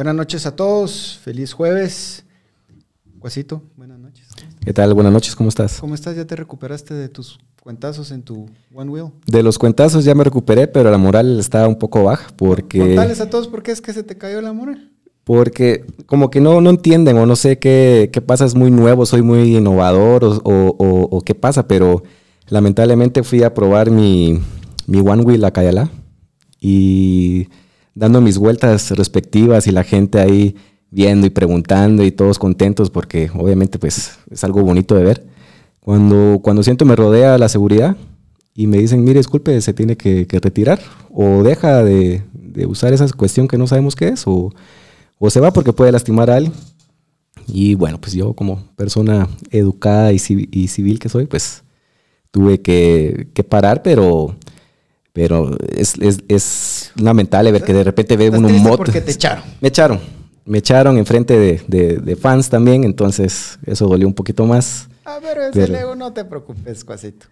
Buenas noches a todos, feliz jueves. Guasito, buenas noches. ¿Qué tal? Buenas noches, ¿cómo estás? ¿Cómo estás? ¿Ya te recuperaste de tus cuentazos en tu One Wheel? De los cuentazos ya me recuperé, pero la moral está un poco baja porque... Contales a todos por qué es que se te cayó la moral. Porque como que no, no entienden o no sé qué, qué pasa, es muy nuevo, soy muy innovador o, o, o, qué pasa, pero lamentablemente fui a probar mi, mi One Wheel a Cayala y dando mis vueltas respectivas y la gente ahí viendo y preguntando y todos contentos porque obviamente pues es algo bonito de ver. Cuando, cuando siento me rodea la seguridad y me dicen, mire, disculpe, se tiene que, retirar o deja de, usar esa cuestión que no sabemos qué es o, o, se va porque puede lastimar a alguien. Y bueno, pues yo como persona educada y, y civil que soy, pues tuve que, que parar, pero pero es, es, es lamentable ver que de repente ve uno moto. porque te echaron. Me echaron. Me echaron enfrente de, de, de fans también, entonces eso dolió un poquito más. Ah, pero ese pero... no te preocupes, Cuasito.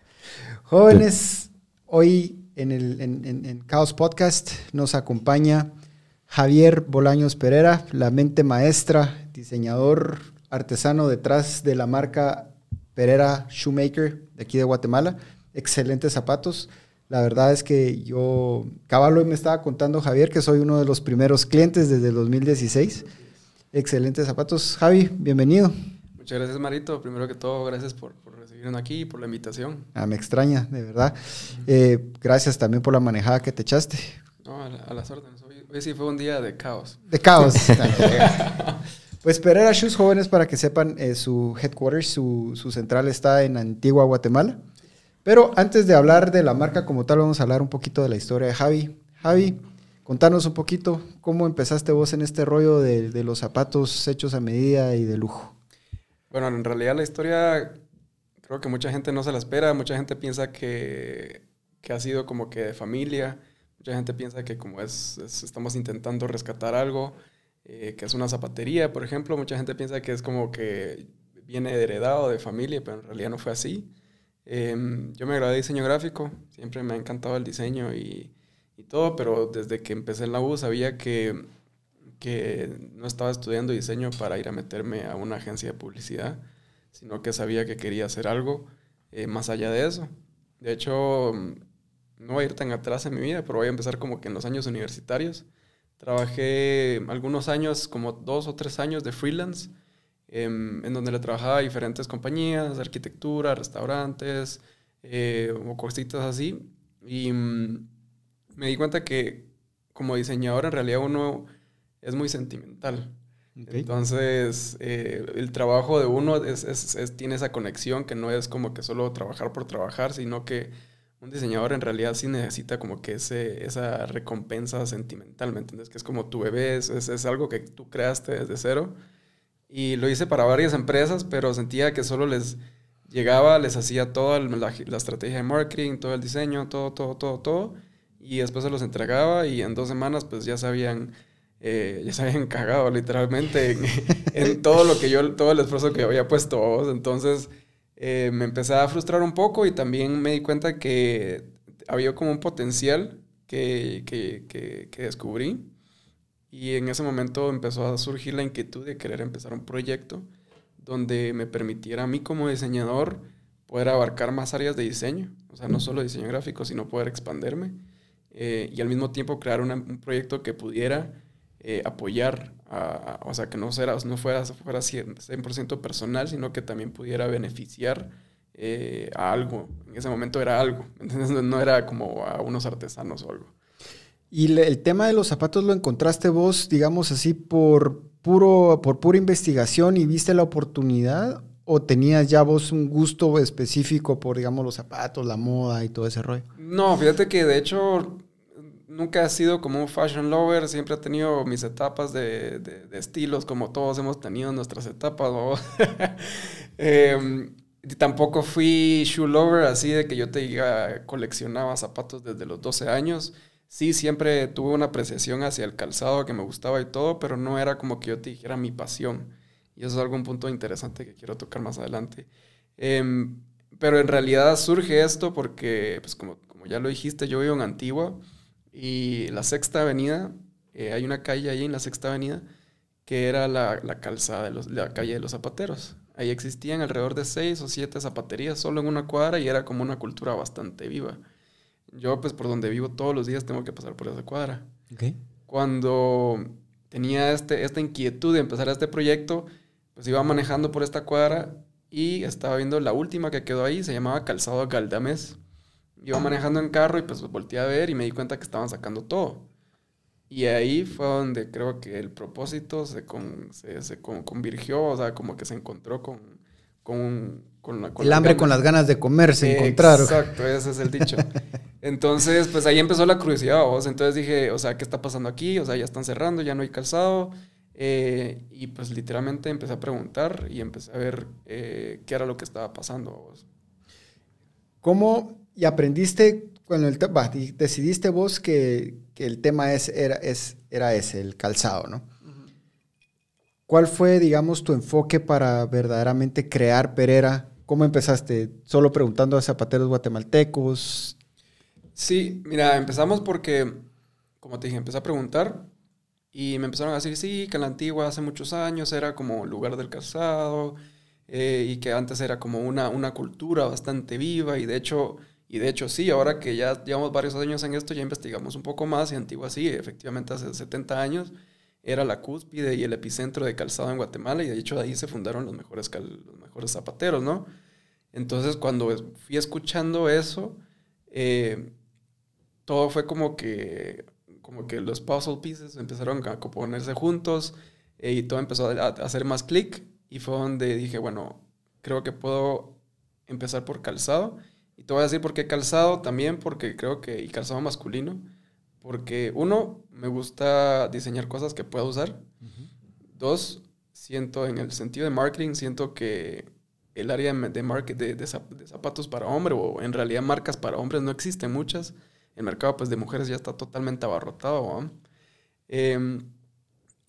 Jóvenes, hoy en el en, en, en Chaos Podcast nos acompaña Javier Bolaños Pereira, la mente maestra, diseñador artesano detrás de la marca Pereira Shoemaker de aquí de Guatemala. Excelentes zapatos. La verdad es que yo, cabal hoy me estaba contando Javier que soy uno de los primeros clientes desde el 2016. Excelentes zapatos. Javi, bienvenido. Muchas gracias, Marito. Primero que todo, gracias por, recibirnos aquí y por la invitación. Ah, me extraña, de verdad. Eh, gracias también por la manejada que te echaste. No, a, las órdenes. Hoy, sí fue un día de caos. De caos. pues Pereira Shoes Jóvenes, para que sepan, eh, su headquarters, su, su central está en Antigua, Guatemala. Pero antes de hablar de la marca como tal, vamos a hablar un poquito de la historia de Javi. Javi, contanos un poquito cómo empezaste vos en este rollo de, los zapatos hechos a medida y de lujo. Bueno, en realidad la historia creo que mucha gente no se la espera, mucha gente piensa que, ha sido como que de familia, mucha gente piensa que como es, estamos intentando rescatar algo, eh, que es una zapatería, por ejemplo, mucha gente piensa que es como que viene heredado de familia, pero en realidad no fue así. Em, yo me gradué de diseño gráfico, siempre me ha encantado el diseño y, y, todo, pero desde que empecé en la U sabía que, que no estaba estudiando diseño para ir a meterme a una agencia de publicidad, sino que sabía que quería hacer algo eh, más allá de eso. De hecho, no voy a ir tan atrás en mi vida, pero voy a empezar como que en los años universitarios. Trabajé algunos años, como dos o tres años de freelance Em, en donde le trabajaba a diferentes compañías, arquitectura, restaurantes eh, o cositas así. Y mm, me di cuenta que como diseñador en realidad uno es muy sentimental. Entonces, eh, el trabajo de uno es, es, tiene esa conexión que no es como que solo trabajar por trabajar, sino que un diseñador en realidad sí necesita como que ese, esa recompensa sentimental, ¿me entiendes? Que es como tu bebé, es, es algo que tú creaste desde cero y lo hice para varias empresas, pero sentía que solo les llegaba, les hacía toda la, estrategia de marketing, todo el diseño, todo, todo, todo, todo. Y después se los entregaba y en dos semanas pues ya se habían, eh, ya se habían cagado literalmente en, todo lo que yo, todo el esfuerzo que había puesto. Entonces eh, me empecé a frustrar un poco y también me di cuenta que había como un potencial que, que, que, que descubrí y en ese momento empezó a surgir la inquietud de querer empezar un proyecto donde me permitiera a mí como diseñador poder abarcar más áreas de diseño, o sea, no solo diseño gráfico, sino poder expanderme eh, y al mismo tiempo crear un proyecto que pudiera eh, apoyar, o sea, que no, fuera, no fuera, fuera 100%, personal, sino que también pudiera beneficiar eh, a algo. En ese momento era algo, ¿entendés? No era como a unos artesanos o algo. Y el tema de los zapatos lo encontraste vos, digamos así, por, puro, por pura investigación y viste la oportunidad o tenías ya vos un gusto específico por, digamos, los zapatos, la moda y todo ese rollo? No, fíjate que de hecho nunca he sido como un fashion lover, siempre he tenido mis etapas de, estilos, como todos hemos tenido nuestras etapas. eh, tampoco fui shoe lover, así de que yo te diga, coleccionaba zapatos desde los 12 años sí, siempre tuve una apreciación hacia el calzado que me gustaba y todo, pero no era como que yo te dijera mi pasión. Y eso es algún punto interesante que quiero tocar más adelante. Em, pero en realidad surge esto porque, pues como, como ya lo dijiste, yo vivo en Antigua y la Sexta Avenida, eh, hay una calle ahí en la Sexta Avenida que era la, calzada de, los, la calle de los zapateros. Ahí existían alrededor de seis o siete zapaterías solo en una cuadra y era como una cultura bastante viva. Yo, pues, por donde vivo todos los días tengo que pasar por esa cuadra. Cuando tenía este, esta inquietud de empezar este proyecto, pues iba manejando por esta cuadra y estaba viendo la última que quedó ahí, se llamaba Calzado Galdames. Iba manejando en carro y pues volteé a ver y me di cuenta que estaban sacando todo. Y ahí fue donde creo que el propósito se, con, se, se convirtió, o sea, como que se encontró con, con, con, la, El hambre con las ganas de comer se encontraron. Exacto, ese es el dicho. Entonces, pues ahí empezó la curiosidad, vos. Entonces dije, o sea, ¿qué está pasando aquí? O sea, ya están cerrando, ya no hay calzado. Eh, y pues literalmente empecé a preguntar y empecé a ver eh, qué era lo que estaba pasando. Vos. ¿Cómo y aprendiste cuando el decidiste vos que, que, el tema es, era, es, era ese, el calzado, ¿no? ¿Cuál fue, digamos, tu enfoque para verdaderamente crear Perera? ¿Cómo empezaste? ¿Solo preguntando a zapateros guatemaltecos? Sí, mira, empezamos porque, como te dije, empecé a preguntar y me empezaron a decir, sí, que la antigua hace muchos años era como lugar del calzado eh, y que antes era como una, una cultura bastante viva y de hecho... Y de hecho sí, ahora que ya llevamos varios años en esto, ya investigamos un poco más y Antigua sí, efectivamente hace 70 años era la cúspide y el epicentro de calzado en Guatemala y de hecho ahí se fundaron los mejores, los mejores zapateros, ¿no? Entonces cuando fui escuchando eso, eh, todo fue como que como que los puzzle pieces empezaron a ponerse juntos eh, y todo empezó a, hacer más clic y fue donde dije, bueno, creo que puedo empezar por calzado. Y te voy a decir por qué calzado también, porque creo que, y calzado masculino, porque uno, me gusta diseñar cosas que pueda usar. Dos, siento en el sentido de marketing, siento que el área de, de, de, zapatos para hombre o en realidad marcas para hombres no existen muchas el mercado pues, de mujeres ya está totalmente abarrotado. Em,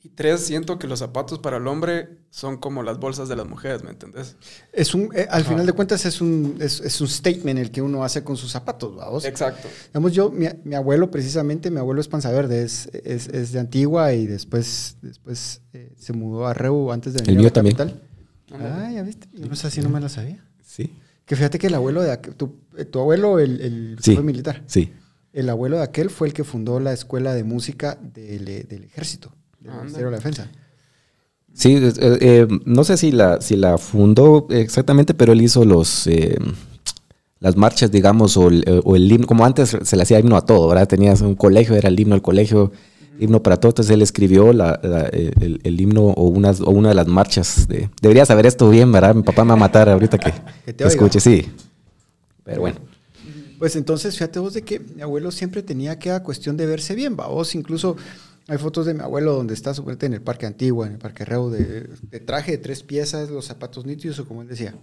y tres, siento que los zapatos para el hombre son como las bolsas de las mujeres, ¿me entendés? Es un, eh, al final de cuentas es un, es, un statement el que uno hace con sus zapatos, vamos. Exacto. Digamos, yo, mi, abuelo precisamente, mi abuelo es panza verde, es, es, de Antigua y después, después eh, se mudó a Reu antes de venir el mío también. Ah, ya viste. Yo no sé si no me lo sabía. Sí. Que fíjate que el abuelo de tu, eh, tu abuelo, el, el fue militar. Sí. El abuelo de aquel fue el que fundó la escuela de música del, ejército, del Ministerio de la Defensa. Sí, eh, eh, no sé si la, si la fundó exactamente, pero él hizo los eh, las marchas, digamos, o el, himno, como antes se le hacía himno a todo, ¿verdad? Tenías un colegio, era el himno al colegio, himno para todo, entonces él escribió el, himno o una, o una de las marchas. De, debería saber esto bien, ¿verdad? Mi papá me va a matar ahorita que, que escuche, sí. Pero bueno. Pues entonces, fíjate vos de que mi abuelo siempre tenía que a cuestión de verse bien, va. Vos incluso hay fotos de mi abuelo donde está supuestamente en el parque antiguo, en el parque Reu, de, traje de tres piezas, los zapatos nítidos, o como él decía.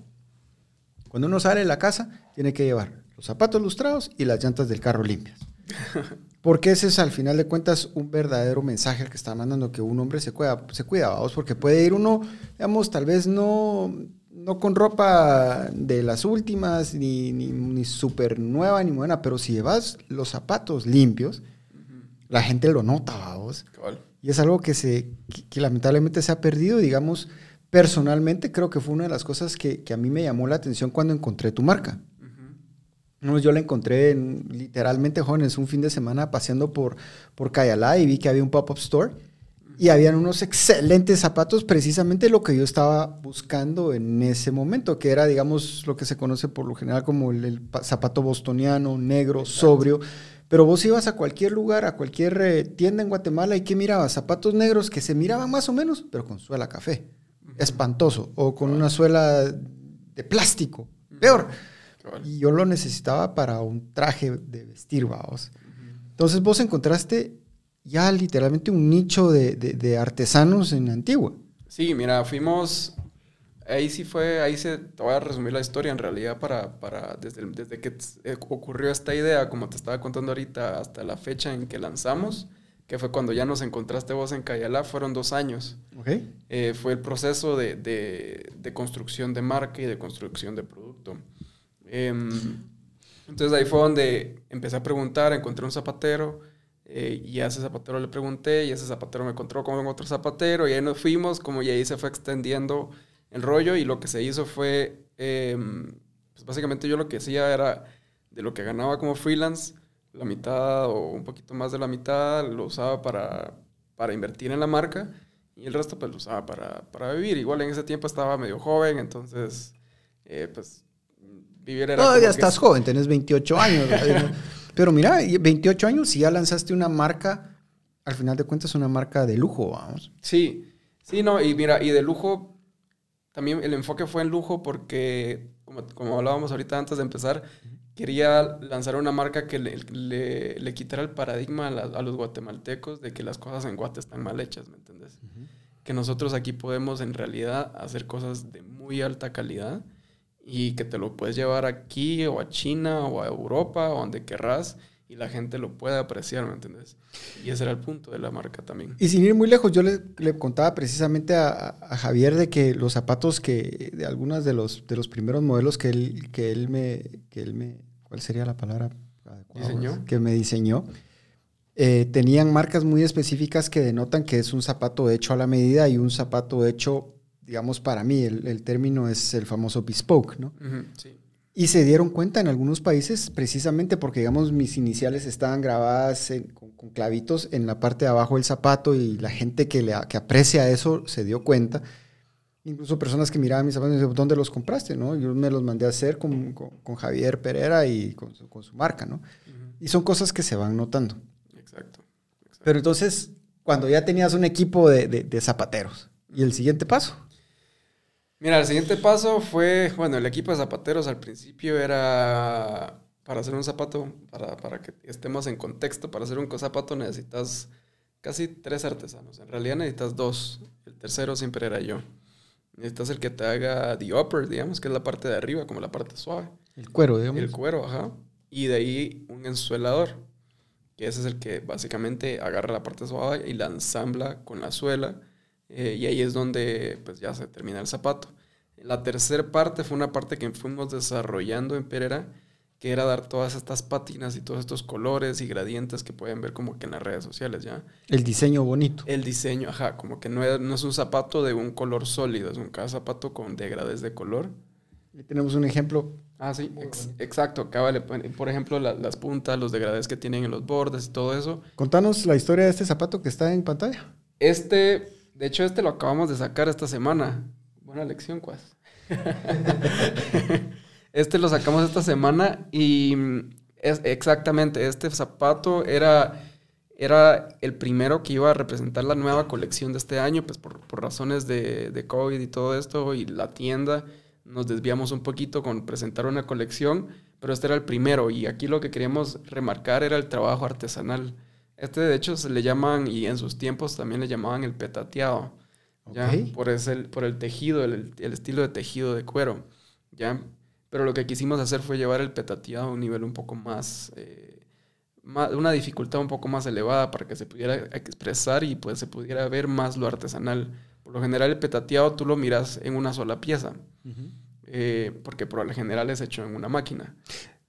Cuando uno sale de la casa, tiene que llevar los zapatos lustrados y las llantas del carro limpias. Porque ese es al final de cuentas un verdadero mensaje que está mandando que un hombre se cuida, se cuida, vamos, porque puede ir uno, digamos, tal vez no no con ropa de las últimas, ni, ni, ni súper nueva, ni buena, pero si llevas los zapatos limpios, la gente lo nota, vamos. Y es algo que, se, que, lamentablemente se ha perdido, digamos, personalmente creo que fue una de las cosas que, que a mí me llamó la atención cuando encontré tu marca. Yo la encontré literalmente, jóvenes, un fin de semana paseando por, por Cayalá y vi que había un pop-up store y habían unos excelentes zapatos, precisamente lo que yo estaba buscando en ese momento, que era, digamos, lo que se conoce por lo general como el, zapato bostoniano, negro, sobrio. Pero vos ibas a cualquier lugar, a cualquier eh, tienda en Guatemala y que mirabas zapatos negros que se miraban más o menos, pero con suela café. Espantoso. O con una suela de plástico. Peor. Y yo lo necesitaba para un traje de vestir, vamos. Entonces vos encontraste ya literalmente un nicho de, artesanos en Antigua. Sí, mira, fuimos, ahí sí fue, ahí se, te voy a resumir la historia en realidad para, para desde, desde que eh, ocurrió esta idea, como te estaba contando ahorita, hasta la fecha en que lanzamos, que fue cuando ya nos encontraste vos en Cayalá, fueron dos años. Okay. Eh, fue el proceso de, de, construcción de marca y de construcción de producto. Em, entonces ahí fue donde empecé a preguntar, encontré un zapatero, Eh, y a ese zapatero le pregunté y ese zapatero me encontró con otro zapatero y ahí nos fuimos, como y ahí se fue extendiendo el rollo y lo que se hizo fue, pues básicamente yo lo que hacía era de lo que ganaba como freelance, la mitad o un poquito más de la mitad lo usaba para, para invertir en la marca y el resto pues lo usaba para, para vivir. Igual en ese tiempo estaba medio joven, entonces eh, pues vivir era... Todavía estás joven, tenés 28 años. Pero mira, 28 años y ya lanzaste una marca, al final de cuentas una marca de lujo, vamos. Sí, sí, no, y mira, y de lujo, también el enfoque fue en lujo porque, como, como hablábamos ahorita antes de empezar, quería lanzar una marca que le, le, quitara el paradigma a, los guatemaltecos de que las cosas en Guate están mal hechas, ¿me entiendes? Que nosotros aquí podemos en realidad hacer cosas de muy alta calidad y que te lo puedes llevar aquí o a China o a Europa o donde querrás y la gente lo puede apreciar, ¿me entiendes? Y ese era el punto de la marca también. Y sin ir muy lejos, yo le, le contaba precisamente a, a, Javier de que los zapatos que, de algunos de los, de los primeros modelos que él, que él me, que él me, ¿cuál sería la palabra adecuada? Diseñó. Que me diseñó. Eh, tenían marcas muy específicas que denotan que es un zapato hecho a la medida y un zapato hecho digamos, para mí el, término es el famoso bespoke, ¿no? Y se dieron cuenta en algunos países precisamente porque, digamos, mis iniciales estaban grabadas con, clavitos en la parte de abajo del zapato y la gente que, le, que aprecia eso se dio cuenta. Incluso personas que miraban mis zapatos y decían, ¿dónde los compraste? ¿no? Yo me los mandé a hacer con, con, Javier Pereira y con su, con su marca, ¿no? Y son cosas que se van notando. Exacto, Pero entonces, cuando ya tenías un equipo de, de, de zapateros, ¿y el siguiente paso? Mira, el siguiente paso fue, bueno, el equipo de zapateros al principio era para hacer un zapato, para, para que estemos en contexto, para hacer un zapato necesitas casi tres artesanos. En realidad necesitas dos. El tercero siempre era yo. Necesitas el que te haga the upper, digamos, que es la parte de arriba, como la parte suave. El cuero, digamos. El cuero, ajá. Y de ahí un ensuelador, que ese es el que básicamente agarra la parte suave y la ensambla con la suela eh, y ahí es donde pues ya se termina el zapato. La tercera parte fue una parte que fuimos desarrollando en Pereira, que era dar todas estas pátinas y todos estos colores y gradientes que pueden ver como que en las redes sociales, ¿ya? El diseño bonito. El diseño, ajá, como que no es, no es un zapato de un color sólido, es un cada zapato con degradés de color. Y tenemos un ejemplo. Ah, sí, exacto. por ejemplo, las puntas, los degradés que tienen en los bordes y todo eso. Contanos la historia de este zapato que está en pantalla. Este de hecho, este lo acabamos de sacar esta semana. Buena lección, Cuas. este lo sacamos esta semana y es exactamente, este zapato era, era el primero que iba a representar la nueva colección de este año, pues por, razones de, de, COVID y todo esto y la tienda. Nos desviamos un poquito con presentar una colección, pero este era el primero y aquí lo que queríamos remarcar era el trabajo artesanal. Este de hecho se le llaman, y en sus tiempos también le llamaban el petateado, ¿ya? Por, ese, por el tejido, el, estilo de tejido de cuero, ¿ya? Pero lo que quisimos hacer fue llevar el petateado a un nivel un poco más, eh, más, una dificultad un poco más elevada para que se pudiera expresar y pues se pudiera ver más lo artesanal. Por lo general el petateado tú lo miras en una sola pieza, eh, porque por lo general es hecho en una máquina.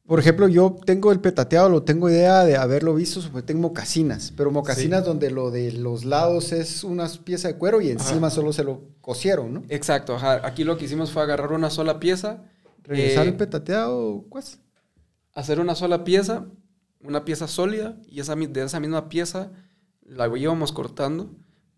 Por ejemplo, yo tengo el petateado, lo tengo idea de haberlo visto, pues tengo mocasinas, pero mocasinas donde lo de los lados es una pieza de cuero y encima solo se lo cosieron, ¿no? Exacto, ajá. Aquí lo que hicimos fue agarrar una sola pieza. Regresar el eh, petateado, pues. Hacer una sola pieza, una pieza sólida, y esa, de esa misma pieza la íbamos cortando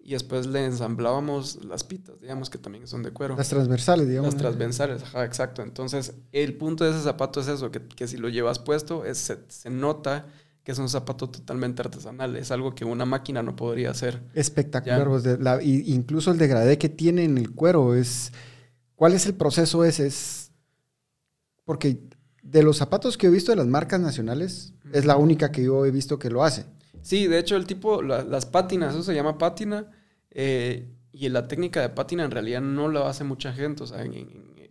y después le ensamblábamos las pitas, digamos que también son de cuero. Las transversales, digamos. Las transversales, ajá, exacto. Entonces, el punto de ese zapato es eso, que, que si lo llevas puesto, es, se, nota que es un zapato totalmente artesanal, es algo que una máquina no podría hacer. Espectacular, pues, la, incluso el degradé que tiene en el cuero es... ¿Cuál es el proceso ese? Es... Porque de los zapatos que he visto de las marcas nacionales, es la única que yo he visto que lo hace. Sí, de hecho el tipo, las pátinas, eso se llama pátina, eh, y la técnica de pátina en realidad no lo hace mucha gente, o sea,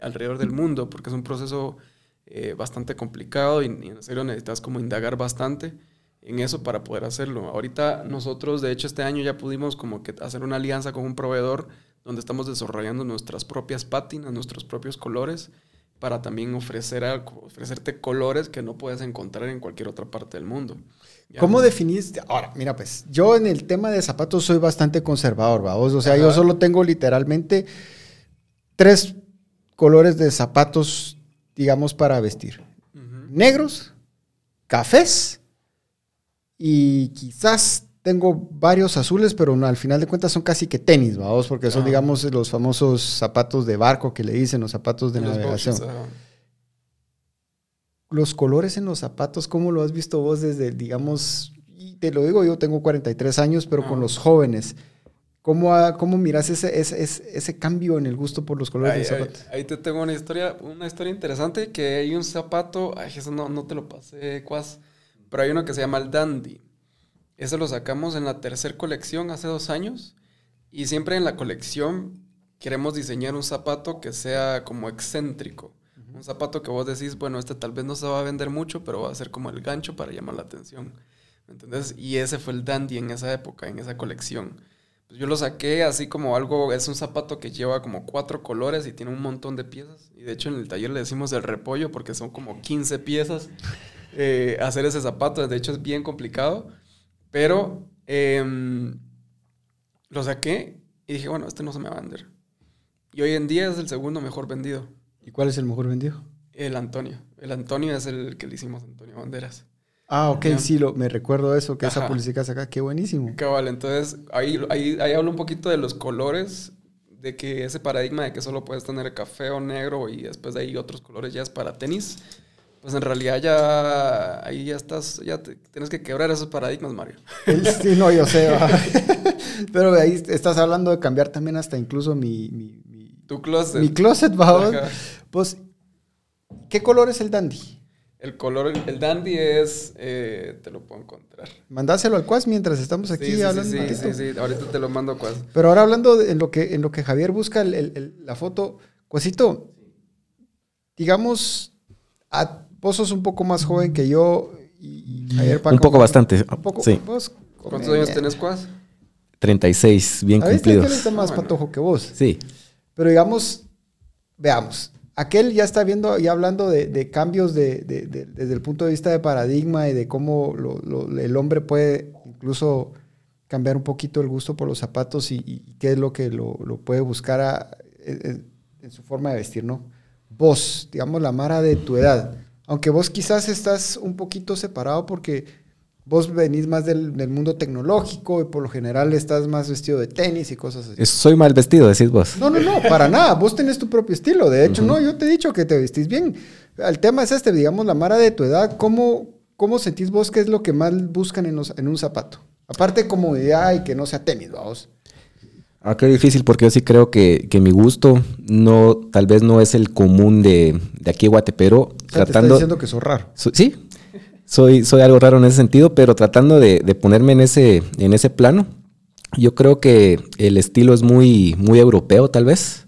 alrededor del mundo, porque es un proceso eh, bastante complicado y, en serio necesitas como indagar bastante en eso para poder hacerlo. Ahorita nosotros, de hecho, este año ya pudimos como que hacer una alianza con un proveedor donde estamos desarrollando nuestras propias pátinas, nuestros propios colores, para también ofrecer algo, ofrecerte colores que no puedes encontrar en cualquier otra parte del mundo. Ya. ¿Cómo definís? Ahora, mira, pues yo en el tema de zapatos soy bastante conservador, vamos. O sea, Ajá. yo solo tengo literalmente tres colores de zapatos, digamos, para vestir: uh -huh. negros, cafés y quizás tengo varios azules, pero al final de cuentas son casi que tenis, vamos, porque son, ah. digamos, los famosos zapatos de barco que le dicen, los zapatos de los navegación. Los colores en los zapatos, ¿cómo lo has visto vos desde, digamos, y te lo digo, yo tengo 43 años, pero ah. con los jóvenes? ¿Cómo, cómo miras ese, ese, ese, cambio en el gusto por los colores ahí, de los zapatos? Ahí, ahí, te tengo una historia, una historia interesante, que hay un zapato, ay, eso no, no te lo pasé, cuas, pero hay uno que se llama el Dandy. Ese lo sacamos en la tercera colección hace dos años. Y siempre en la colección queremos diseñar un zapato que sea como excéntrico. Uh -huh. Un zapato que vos decís, bueno, este tal vez no se va a vender mucho, pero va a ser como el gancho para llamar la atención. ¿Me entendés? Y ese fue el dandy en esa época, en esa colección. Pues yo lo saqué así como algo, es un zapato que lleva como cuatro colores y tiene un montón de piezas. Y de hecho en el taller le decimos el repollo porque son como 15 piezas eh, hacer ese zapato. De hecho es bien complicado. Pero eh, lo saqué y dije, bueno, este no se me va a vender. Y hoy en día es el segundo mejor vendido. ¿Y cuál es el mejor vendido? El Antonio. El Antonio es el que le hicimos a Antonio Banderas. Ah, ok, sí, lo, me recuerdo eso, que Ajá. esa publicidad acá, qué buenísimo. Cabal, entonces ahí, ahí, ahí hablo un poquito de los colores, de que ese paradigma de que solo puedes tener café o negro y después de ahí otros colores ya es para tenis pues en realidad ya ahí ya estás, ya te, tienes que quebrar esos paradigmas, Mario. Sí, no, yo sé. Pero ahí estás hablando de cambiar también hasta incluso mi... mi, mi tu closet. Mi closet, vamos. Pues, ¿qué color es el dandy? El color, el dandy es, eh, te lo puedo encontrar. Mandáselo al Cuas mientras estamos aquí sí, hablando. Sí, sí, sí, sí, ahorita te lo mando a Cuas. Pero ahora hablando de, en, lo que, en lo que Javier busca el, el, la foto, Cuasito, digamos, a, vos sos un poco más joven que yo. Y, ayer Paco, un poco bastante. Un poco, sí. Vos, ¿Cuántos años tenés, Cuas? 36, bien ¿Sabes cumplidos. que él está más bueno. patojo que vos? Sí. Pero digamos, veamos. Aquel ya está viendo y hablando de, de cambios de, de, desde el punto de vista de paradigma y de cómo lo, lo, el hombre puede incluso cambiar un poquito el gusto por los zapatos y, y qué es lo que lo, lo puede buscar a, en, en, su forma de vestir, ¿no? Vos, digamos, la Mara de tu edad, aunque vos quizás estás un poquito separado porque vos venís más del, del, mundo tecnológico y por lo general estás más vestido de tenis y cosas así. Soy mal vestido, decís vos. No, no, no, para nada. Vos tenés tu propio estilo. De hecho, uh -huh. no, yo te he dicho que te vestís bien. El tema es este, digamos, la Mara de tu edad. ¿Cómo, cómo sentís vos qué es lo que más buscan en, los, en un zapato? Aparte de comodidad y que no sea tenis, vamos. Ah, qué difícil, porque yo sí creo que, que, mi gusto no, tal vez no es el común de, de aquí Guate, pero o sea, tratando. Te está diciendo que sos raro. So, sí, soy, soy algo raro en ese sentido, pero tratando de, de, ponerme en ese, en ese plano, yo creo que el estilo es muy, muy europeo, tal vez.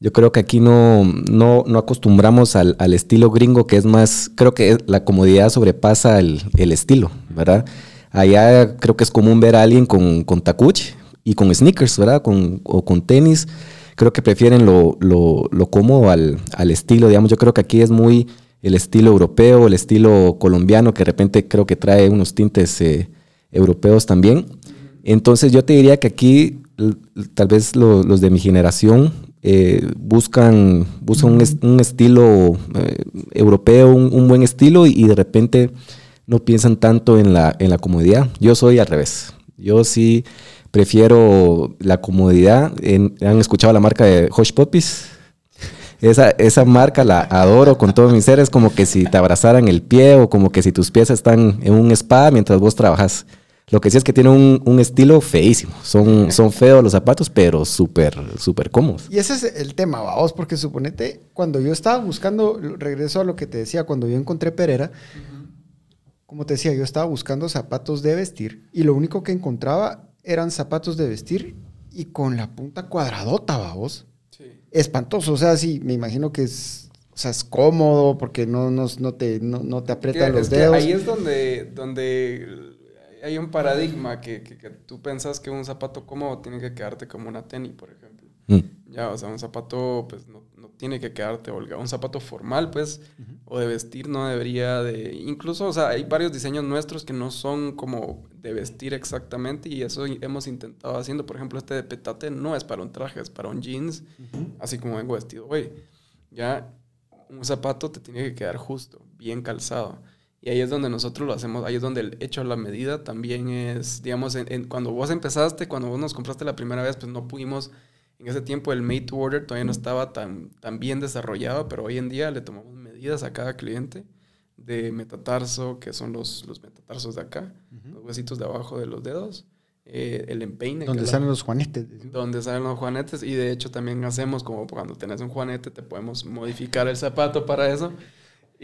Yo creo que aquí no, no, no acostumbramos al, al, estilo gringo, que es más, creo que la comodidad sobrepasa el, el estilo, ¿verdad? Allá creo que es común ver a alguien con, con tacuche y con sneakers, ¿verdad? Con, o con tenis. Creo que prefieren lo, lo, lo cómodo al, al, estilo, digamos. Yo creo que aquí es muy el estilo europeo, el estilo colombiano, que de repente creo que trae unos tintes eh, europeos también. Entonces yo te diría que aquí tal vez lo, los de mi generación eh, buscan, buscan un, estilo eh, europeo, un, un, buen estilo y, y, de repente no piensan tanto en la, en la comodidad. Yo soy al revés. Yo sí prefiero la comodidad. En, ¿Han escuchado la marca de Hush Puppies? Esa, esa marca la adoro con todo mi ser. Es como que si te abrazaran el pie o como que si tus pies están en un spa mientras vos trabajas. Lo que sí es que tiene un, un estilo feísimo. Son, son feos los zapatos, pero súper, súper cómodos. Y ese es el tema, vamos, porque suponete, cuando yo estaba buscando, regreso a lo que te decía, cuando yo encontré Pereira, uh -huh. como te decía, yo estaba buscando zapatos de vestir y lo único que encontraba eran zapatos de vestir y con la punta cuadradota, vamos. Sí. Espantoso, o sea, sí, me imagino que es, o sea, es cómodo porque no, no, no te, no, no te aprietan los dedos. ahí es donde, donde hay un paradigma que, que, que, tú pensas que un zapato cómodo tiene que quedarte como una tenis, por ejemplo. Mm. Ya, o sea, un zapato, pues no, no tiene que quedarte holgado. Un zapato formal, pues, o de vestir no debería de... Incluso, o sea, hay varios diseños nuestros que no son como de vestir exactamente y eso hemos intentado haciendo. Por ejemplo, este de petate no es para un traje, es para un jeans, así como vengo vestido hoy. Ya un zapato te tiene que quedar justo, bien calzado. Y ahí es donde nosotros lo hacemos, ahí es donde el hecho a la medida también es, digamos, en, cuando vos empezaste, cuando vos nos compraste la primera vez, pues no pudimos, en ese tiempo el made to order todavía no estaba tan, tan bien desarrollado, pero hoy en día le tomamos medidas a cada cliente de metatarso, que son los, los metatarsos de acá, los huesitos de abajo de los dedos, eh, el empeine. Donde salen los juanetes. Donde salen los juanetes y de hecho también hacemos como cuando tenés un juanete te podemos modificar el zapato para eso.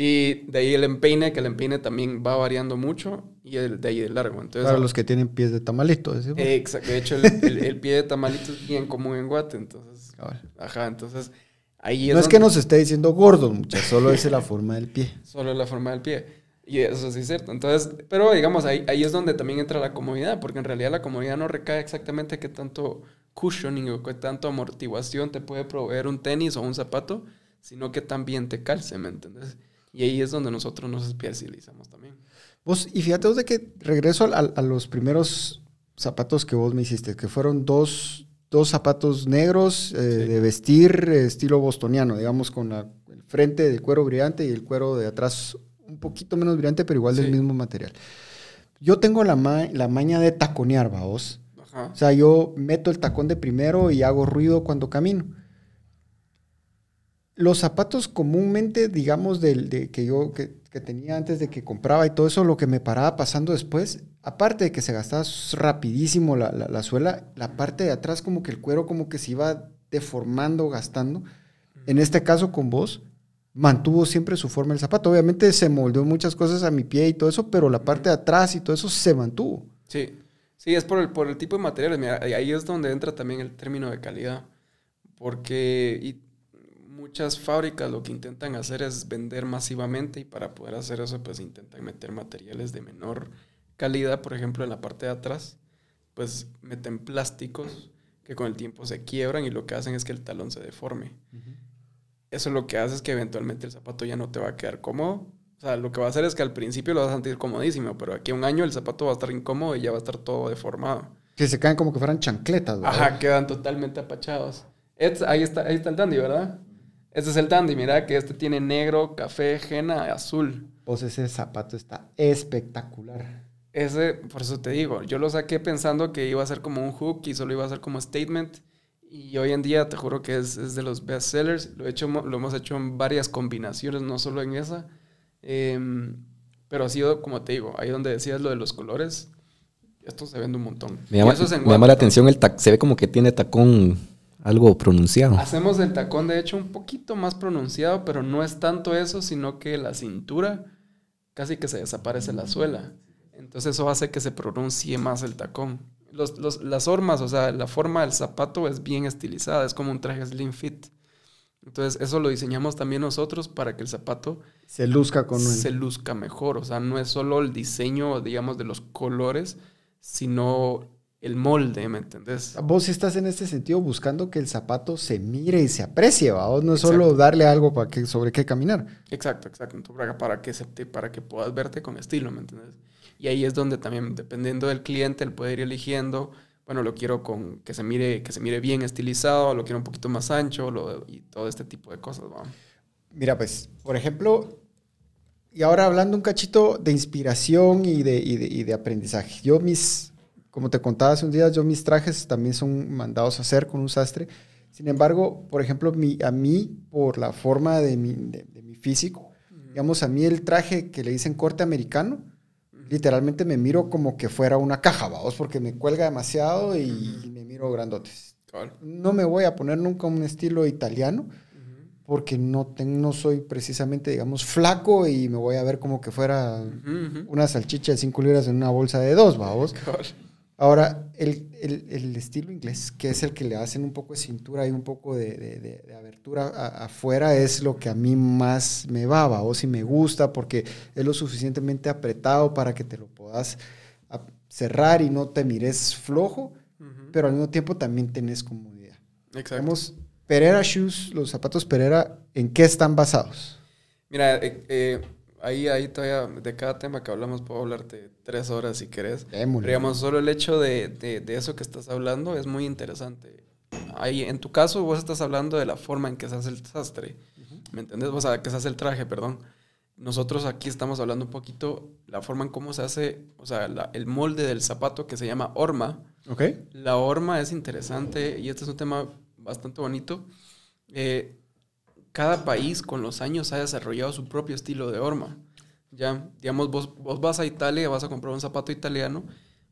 Y de ahí el empeine, que el empeine también va variando mucho, y el, de ahí el largo. Entonces, Para los que tienen pies de tamalito. Exacto. De hecho, el, pie de tamalito es bien común en Guate. Entonces, ajá, entonces ahí es No es que nos esté diciendo gordo, muchachos, solo es la forma del pie. Solo es la forma del pie. Y eso sí es cierto. Entonces, pero digamos, ahí, ahí es donde también entra la comodidad, porque en realidad la comodidad no recae exactamente qué tanto cushioning o qué tanto amortiguación te puede proveer un tenis o un zapato, sino que también te calce, ¿me entiendes? Y ahí es donde nosotros nos especializamos también. Vos, y fíjate vos de que regreso a, los primeros zapatos que vos me hiciste, que fueron dos, dos zapatos negros eh, de vestir estilo bostoniano, digamos, con el frente de cuero brillante y el cuero de atrás un poquito menos brillante, pero igual del mismo material. Yo tengo la, la maña de taconear, vos. O sea, yo meto el tacón de primero y hago ruido cuando camino. Los zapatos comúnmente, digamos, del, de, que yo que, tenía antes de que compraba y todo eso, lo que me paraba pasando después, aparte de que se gastaba rapidísimo la, suela, la parte de atrás como que el cuero como que se iba deformando, gastando. En este caso con vos, mantuvo siempre su forma el zapato. Obviamente se moldeó muchas cosas a mi pie y todo eso, pero la parte de atrás y todo eso se mantuvo. Sí, sí, es por el, por el tipo de materiales. ahí es donde entra también el término de calidad. Porque, muchas fábricas lo que intentan hacer es vender masivamente y para poder hacer eso pues intentan meter materiales de menor calidad, por ejemplo en la parte de atrás, pues meten plásticos que con el tiempo se quiebran y lo que hacen es que el talón se deforme. Eso lo que hace es que eventualmente el zapato ya no te va a quedar cómodo. O sea, lo que va a hacer es que al principio lo vas a sentir comodísimo, pero aquí a un año el zapato va a estar incómodo y ya va a estar todo deformado. Que se caen como que fueran chancletas, ¿verdad? Ajá, quedan totalmente apachados. ahí, está, ahí está el dandy, ¿verdad? Este es el dandy, mira que este tiene negro, café, henna, azul. Pues ese zapato está espectacular. Ese, por eso te digo, yo lo saqué pensando que iba a ser como un hook y solo iba a ser como statement. Y hoy en día te juro que es, de los best sellers. Lo, he hecho, lo hemos hecho en varias combinaciones, no solo en esa. Em, pero ha sido, como te digo, ahí donde decías lo de los colores, esto se vende un montón. Me llama, me llama la atención el se ve como que tiene tacón algo pronunciado. Hacemos el tacón, de hecho, un poquito más pronunciado, pero no es tanto eso, sino que la cintura casi que se desaparece la suela. Entonces eso hace que se pronuncie más el tacón. las formas, o sea, la forma del zapato es bien estilizada, es como un traje slim fit. Entonces eso lo diseñamos también nosotros para que el zapato se luzca con se luzca mejor. O sea, no es solo el diseño, digamos, de los colores, sino el molde, ¿me entendés? Vos estás en este sentido buscando que el zapato se mire y se aprecie, ¿va? no es solo darle algo para que, sobre qué caminar. Exacto, exacto. Para, que, para que puedas verte con estilo, ¿me entiendes? Y ahí es donde también, dependiendo del cliente, él puede ir eligiendo, bueno, lo quiero con que se mire, que se mire bien estilizado, lo quiero un poquito más ancho, y todo este tipo de cosas, ¿va? Mira, pues, por ejemplo, y ahora hablando un cachito de inspiración y de, y de, y de aprendizaje. Yo mis como te contaba hace un día, yo mis trajes también son mandados a hacer con un sastre. Sin embargo, por ejemplo, mi, a mí, por la forma de mi, de, mi físico, digamos, a mí el traje que le dicen corte americano, literalmente me miro como que fuera una caja, vamos, porque me cuelga demasiado y, me miro grandotes. No me voy a poner nunca un estilo italiano, porque no, tengo, no soy precisamente, digamos, flaco y me voy a ver como que fuera una salchicha de 5 libras en una bolsa de dos, vamos. Ahora, el, el, estilo inglés, que es el que le hacen un poco de cintura y un poco de, de, abertura afuera, es lo que a mí más me va, o si me gusta, porque es lo suficientemente apretado para que te lo puedas cerrar y no te mires flojo, pero al mismo tiempo también tenés comodidad. Exacto. Pereira Shoes, los zapatos Pereira, ¿en qué están basados? Mira, eh, eh, ahí, ahí todavía, de cada tema que hablamos, puedo hablarte tres horas si querés. Démosle. Pero digamos, solo el hecho de, de- de eso que estás hablando es muy interesante. Ahí, en tu caso, vos estás hablando de la forma en que se hace el sastre. ¿Me entendés? O sea, que se hace el traje, perdón. Nosotros aquí estamos hablando un poquito la forma en cómo se hace, o sea, la- el molde del zapato que se llama horma. ¿Ok? La horma es interesante y este es un tema bastante bonito. Eh, cada país con los años ha desarrollado su propio estilo de horma. Ya, digamos, vos, vos vas a Italia y vas a comprar un zapato italiano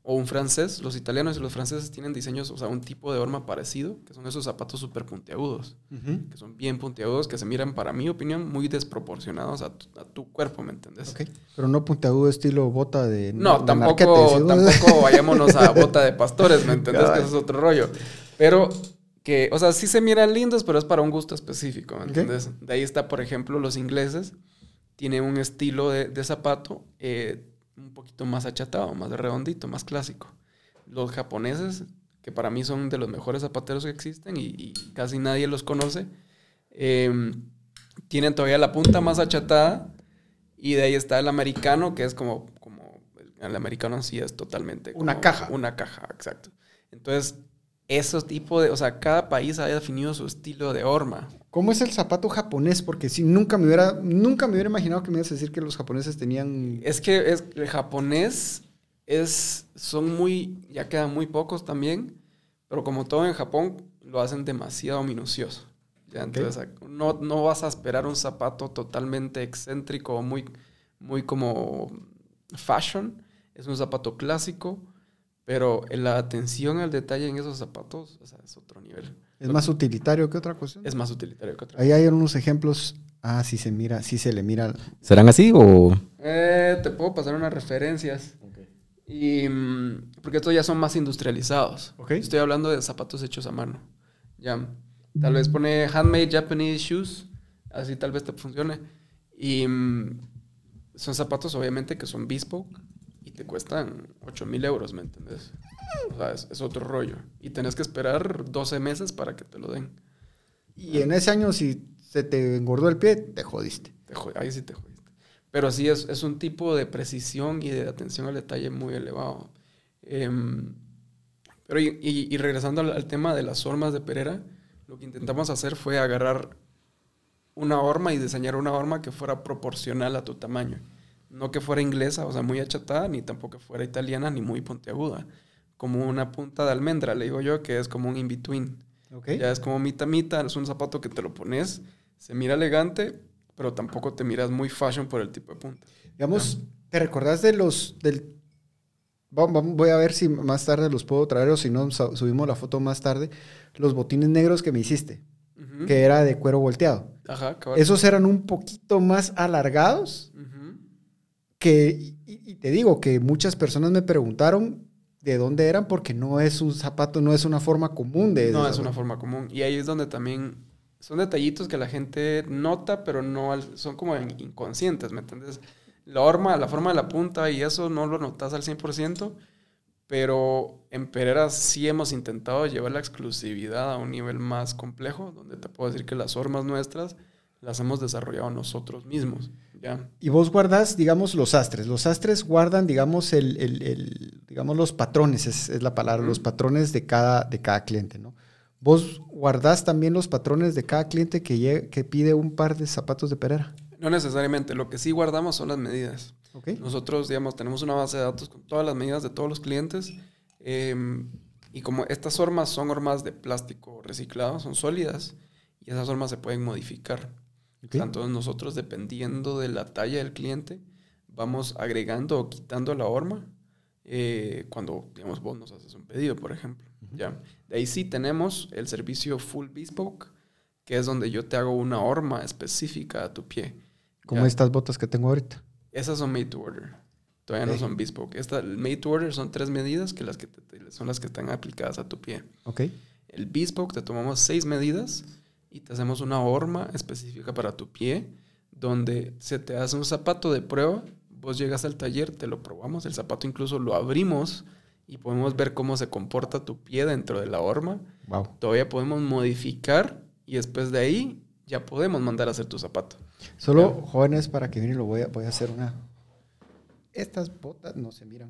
o un francés. Los italianos y los franceses tienen diseños, o sea, un tipo de horma parecido, que son esos zapatos súper puntiagudos, que son bien puntiagudos, que se miran, para mi opinión, muy desproporcionados a tu, a tu cuerpo, ¿me entendés? Ok. Pero no puntiagudo estilo bota de. No, de tampoco, marquete, ¿sí? tampoco vayámonos a bota de pastores, ¿me entendés? Que eso es otro rollo. Pero que, o sea, sí se miran lindos, pero es para un gusto específico, ¿me Ok. entendés? De ahí está, por ejemplo, los ingleses tienen un estilo de, de zapato eh, un poquito más achatado, más redondito, más clásico. Los japoneses, que para mí son de los mejores zapateros que existen y, y casi nadie los conoce, eh, tienen todavía la punta más achatada y de ahí está el americano, que es como, como el, el americano sí es totalmente... Una caja. Una caja, exacto. Entonces, esos tipos de, o sea, cada país ha definido su estilo de horma. ¿Cómo es el zapato japonés? Porque si nunca me hubiera, nunca me hubiera imaginado que me ibas a decir que los japoneses tenían. Es que es, el japonés es, son muy, ya quedan muy pocos también, pero como todo en Japón, lo hacen demasiado minucioso. Ya, entonces, no, no vas a esperar un zapato totalmente excéntrico o muy, muy como fashion. Es un zapato clásico, pero la atención al detalle en esos zapatos o sea, es otro nivel. Es más utilitario que otra cosa. Es más utilitario que otra. Ahí hay unos ejemplos. Ah, sí se mira, sí se le mira. ¿Serán así o...? Eh, te puedo pasar unas referencias. Y, mm, porque estos ya son más industrializados. Ok. Estoy hablando de zapatos hechos a mano. Ya. Tal vez pone handmade Japanese shoes. Así tal vez te funcione. Y mm, son zapatos obviamente que son bespoke te cuestan 8 mil euros, ¿me entiendes? O sea, es, es otro rollo. Y tenés que esperar 12 meses para que te lo den. Y en ese año, si se te engordó el pie, te jodiste. Te jod- ahí sí te jodiste. Pero sí es, es un tipo de precisión y de atención al detalle muy elevado. Em, pero y, y- y regresando al, al tema de las hormas de Pereira, lo que intentamos hacer fue agarrar una horma y diseñar una horma que fuera proporcional a tu tamaño. No que fuera inglesa, o sea, muy achatada, ni tampoco que fuera italiana, ni muy puntiaguda. Como una punta de almendra, le digo yo, que es como un in-between. ¿Ok? Ya es como mitad mitad, es un zapato que te lo pones, se mira elegante, pero tampoco te miras muy fashion por el tipo de punta. Digamos, ¿te recordás de los del voy a ver si más tarde los puedo traer o si no subimos la foto más tarde, los botines negros que me hiciste, que era de cuero volteado. Ajá, cabal. Esos eran un poquito más alargados Ujú. Que y, te digo que muchas personas me preguntaron de dónde eran porque no es un zapato, no es una forma común de No de es una forma común. Y ahí es donde también son detallitos que la gente nota, pero no al- son como in- inconscientes, ¿me entiendes? La horma, la forma de la punta y eso no lo notas al 100%, pero en Pereira sí hemos intentado llevar la exclusividad a un nivel más complejo, donde te puedo decir que las hormas nuestras las hemos desarrollado nosotros mismos, Y vos guardás, digamos, los sastres. Los sastres guardan, digamos, el, el- el- digamos, los patrones, es, es la palabra, los patrones de cada, de cada cliente, ¿no? Vos guardás también los patrones de cada cliente que, pide un par de zapatos de Pereira. No necesariamente, lo que sí guardamos son las medidas. ¿Ok? Nosotros, digamos, tenemos una base de datos con todas las medidas de todos los clientes. eh, y como estas hormas son hormas de plástico reciclado, son sólidas, y esas hormas se pueden modificar. Entonces nosotros, dependiendo de la talla del cliente, vamos agregando o quitando la horma eh, cuando, digamos, vos nos haces un pedido, por ejemplo. ¿ya? De ahí sí tenemos el servicio Full Bespoke, que es donde yo te hago una horma específica a tu pie. Como ¿ya? estas botas que tengo ahorita. Esas son made to order. Todavía Ok. no son bespoke. Esta, el made to order son tres medidas que, las que te- son las que están aplicadas a tu pie. ¿Ok? El bespoke te tomamos seis medidas y te hacemos una horma específica para tu pie, donde se te hace un zapato de prueba. Vos llegas al taller, te lo probamos, el zapato incluso lo abrimos y podemos ver cómo se comporta tu pie dentro de la horma. Wow. Todavía podemos modificar y después de ahí ya podemos mandar a hacer tu zapato. Solo jóvenes para que miren, lo voy a, voy a hacer una. Estas botas no se miran.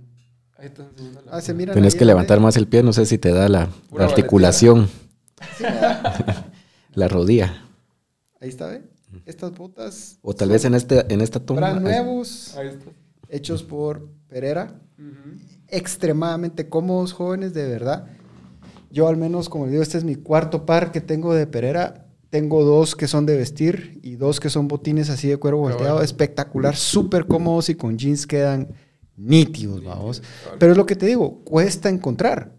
Ahí está enseñando la- Ah, se miran. Tenés ahí que levantar más el pie, no sé si te da la, articulación. la rodilla. Ahí está, ¿ve? Estas botas. O tal vez en, este, en esta toma. Nuevos, Ahí está. hechos por Pereira. Extremadamente cómodos, jóvenes, de verdad. Yo al menos, como les digo, este es mi cuarto par que tengo de Pereira. Tengo dos que son de vestir y dos que son botines así de cuero volteado. bueno. Espectacular, súper cómodos y con jeans quedan nítidos, vamos. Pero es lo que te digo, cuesta encontrar.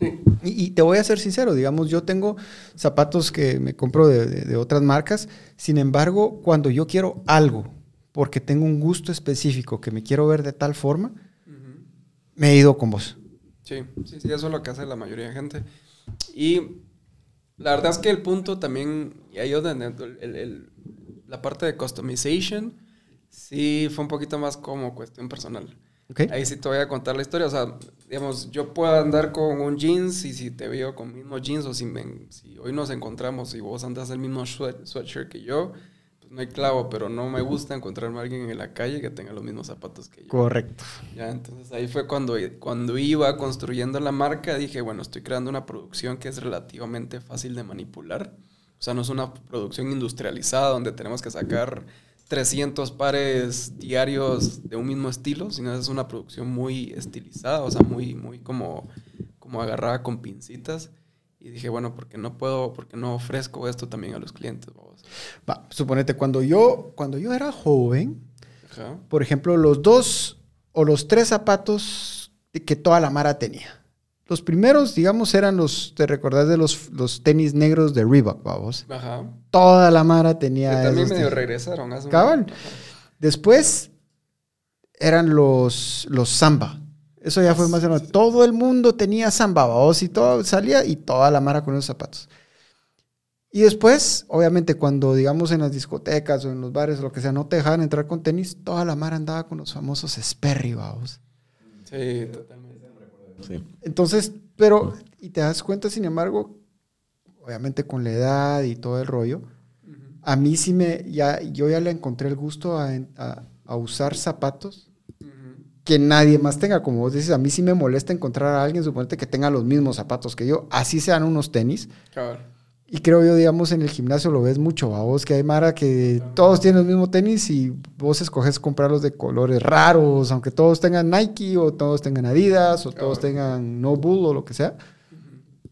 Sí. Y, y te voy a ser sincero, digamos, yo tengo zapatos que me compro de, de- de otras marcas, sin embargo, cuando yo quiero algo, porque tengo un gusto específico que me quiero ver de tal forma, me he ido con vos. Sí, sí, sí, eso es lo que hace la mayoría de gente. Y la verdad es que el punto también, y ahí donde el- el- el- la parte de customization, sí fue un poquito más como cuestión personal. ¿Ok? Ahí sí te voy a contar la historia. O sea, digamos, yo puedo andar con un jeans y si te veo con mismo jeans o si, me- si hoy nos encontramos y vos andas el mismo sweat- sweatshirt que yo, pues no hay clavo, pero no me gusta encontrarme a alguien en la calle que tenga los mismos zapatos que yo. Correcto. Ya, entonces ahí fue cuando, cuando iba construyendo la marca, dije, bueno, estoy creando una producción que es relativamente fácil de manipular. O sea, no es una producción industrializada donde tenemos que sacar 300 pares diarios de un mismo estilo, sino es una producción muy estilizada, o sea, muy, muy como, como agarrada con pincitas. Y dije, bueno, porque no puedo, porque no ofrezco esto también a los clientes. Va, suponete, cuando yo, cuando yo era joven, Ajá. por ejemplo, los dos o los tres zapatos que toda la Mara tenía. Los primeros, digamos, eran los, te recordás de los, los tenis negros de Reebok, vamos. Ajá. Toda la Mara Que tenía también esos medio tenis. regresaron. hace Cabal. Después eran los, los samba. Eso ya fue más o menos. Todo el mundo tenía samba, vamos, y todo salía y toda la mara con esos zapatos. Y después, obviamente, cuando digamos en las discotecas o en los bares o lo que sea, no te dejaban entrar con tenis, toda la mara andaba con los famosos Sperry, vamos. Sí, totalmente. Sí. Entonces, pero, y te das cuenta, sin embargo, obviamente con la edad y todo el rollo, a mí sí me, ya, yo ya le encontré el gusto a, a- a usar zapatos que nadie más tenga. Como vos dices, a mí sí me molesta encontrar a alguien, suponete que tenga los mismos zapatos que yo, así sean unos tenis. Y creo yo, digamos, en el gimnasio lo ves mucho, a vos que hay Mara que todos tienen el mismo tenis y vos escoges comprarlos de colores raros, aunque todos tengan Nike o todos tengan Adidas o todos tengan No Bull o lo que sea.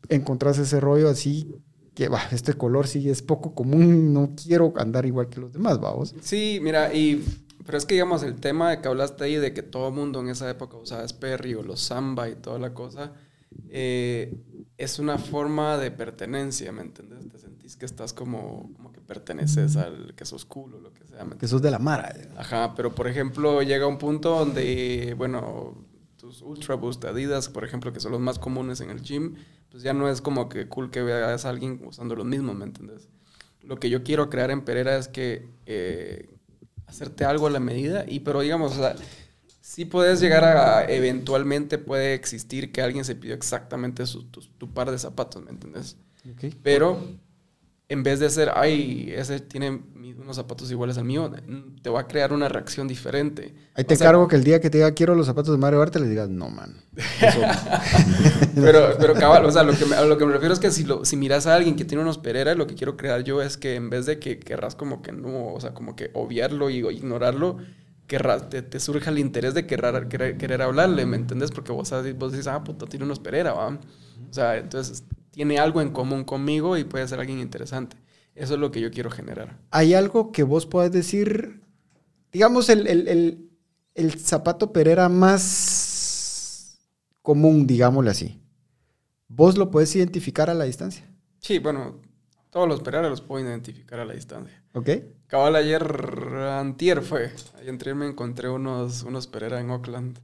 Encontrás ese rollo así que, este color sí es poco común, no quiero andar igual que los demás, vamos. Sí, mira, y pero es que digamos el tema de que hablaste ahí de que todo el mundo en esa época usaba Sperry o los Samba y toda la cosa, eh, es una forma de pertenencia, ¿me entiendes? Te sentís que estás como, como que perteneces al que sos cool o lo que sea, ¿me Que sos de la Mara. Ajá, pero por ejemplo llega un punto donde, bueno, tus Ultra Boost Adidas, por ejemplo, que son los más comunes en el gym, pues ya no es como que cool que veas a alguien usando los mismos, ¿me entiendes? Lo que yo quiero crear en Pereira es que eh, hacerte algo a la medida, y pero digamos, o sea, sí puedes llegar a, eventualmente puede existir que alguien se pidió exactamente su, tu, tu par de zapatos, ¿me entiendes? Pero en vez de ser, ay, ese tiene mis- unos zapatos iguales al mío, te va a crear una reacción diferente. Ahí te Vas a- cargo que el día que te diga quiero los zapatos de Mario Arte, le digas, no, man. Eso- Pero, pero cabal, o sea, lo que me, a lo que me refiero es que si, lo, si miras a alguien que tiene unos Pereira, lo que quiero crear yo es que en vez de que querrás como que no, o sea, como que obviarlo y o ignorarlo, querrás, te, te surja el interés de querer, querer, querer hablarle, ¿me entendés? Porque vos, vos dices, ah, puta, tiene unos Pereira, ¿va? O sea, entonces tiene algo en común conmigo y puede ser alguien interesante. Eso es lo que yo quiero generar. Hay algo que vos podés decir, digamos, el, el- el- el zapato Pereira más común, digámosle así. Vos lo puedes identificar a la distancia, Sí, bueno, todos los Pereira los puedo identificar a la distancia. ¿ok? Cabal ayer, antier fue. Ayer me encontré unos, unos Pereira en Oakland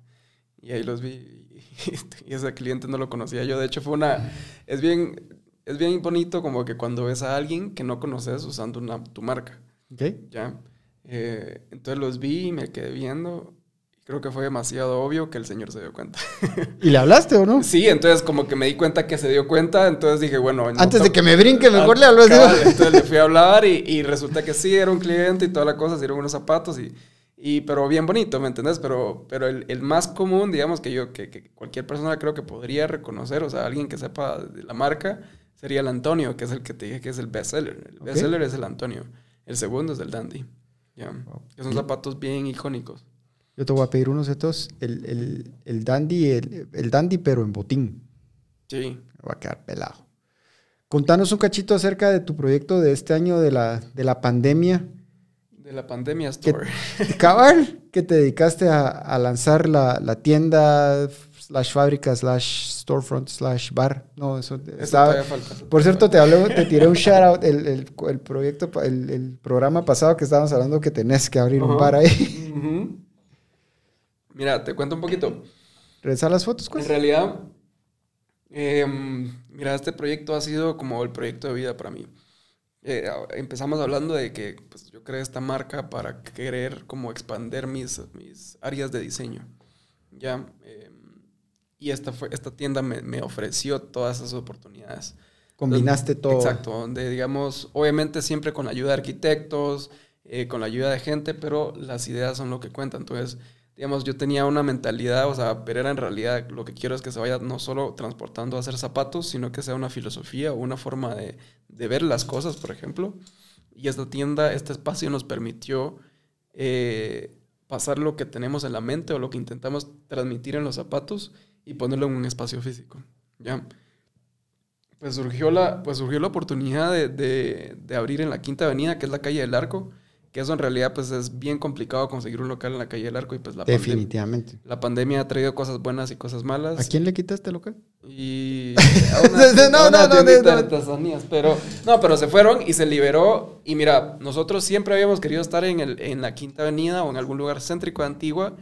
y ahí los vi y, ese cliente no lo conocía yo. De hecho fue una... Es bien, es bien bonito como que cuando ves a alguien que no conoces usando una, tu marca, ¿Ok? ¿ya? Eh, entonces los vi y me quedé viendo y creo que fue demasiado obvio que el señor se dio cuenta. ¿Y le hablaste o no? Sí, entonces como que me di cuenta que se dio cuenta, entonces dije, bueno... Antes de que me brinque, mejor le hablo. entonces le fui a hablar y, y, resulta que sí, era un cliente y toda la cosa, se dieron unos zapatos y... Y, pero bien bonito, ¿me entendés? Pero, pero el, el más común, digamos, que yo, que, que, cualquier persona creo que podría reconocer, o sea, alguien que sepa de la marca, sería el Antonio, que es el que te dije que es el bestseller. El bestseller es el Antonio. El segundo es el Dandy. Ya. Que son zapatos bien icónicos. Yo te voy a pedir unos de estos, el, el, el Dandy, el, el, Dandy, pero en botín. Sí. Me va a quedar pelado. Contanos un cachito acerca de tu proyecto de este año de la, de la pandemia de la pandemia store. cabal, que te dedicaste a, a lanzar la, la, tienda slash fábrica slash storefront slash bar. No, eso, estaba, falta, Por cierto, te hablé, te tiré un shout out el, el, el proyecto, el, el, programa pasado que estábamos hablando que tenés que abrir uh -huh. un bar ahí. Uh -huh. Mira, te cuento un poquito. ¿Regresar las fotos? Pues? En realidad, eh, mira, este proyecto ha sido como el proyecto de vida para mí. Eh, empezamos hablando de que pues, yo creé esta marca para querer como expander mis, mis áreas de diseño. ¿ya? Eh, y esta, fue, esta tienda me, me, ofreció todas esas oportunidades. Combinaste Entonces, todo. Exacto, donde digamos, obviamente siempre con la ayuda de arquitectos, eh, con la ayuda de gente, pero las ideas son lo que cuentan. Entonces, digamos, yo tenía una mentalidad, o sea, Pereira en realidad lo que quiero es que se vaya no solo transportando a hacer zapatos, sino que sea una filosofía o una forma de, de ver las cosas, por ejemplo. Y esta tienda, este espacio nos permitió eh, pasar lo que tenemos en la mente o lo que intentamos transmitir en los zapatos y ponerlo en un espacio físico. ¿ya? Pues surgió la, pues surgió la oportunidad de, de, de abrir en la Quinta Avenida, que es la calle del Arco, que eso en realidad pues es bien complicado conseguir un local en la calle del Arco y pues la definitivamente pandemia, la pandemia ha traído cosas buenas y cosas malas. ¿A quién le quitaste el local? Y a una, no, a una no, no, no, artesanías, pero no, pero se fueron y se liberó y mira, nosotros siempre habíamos querido estar en el en la Quinta Avenida o en algún lugar céntrico de Antigua,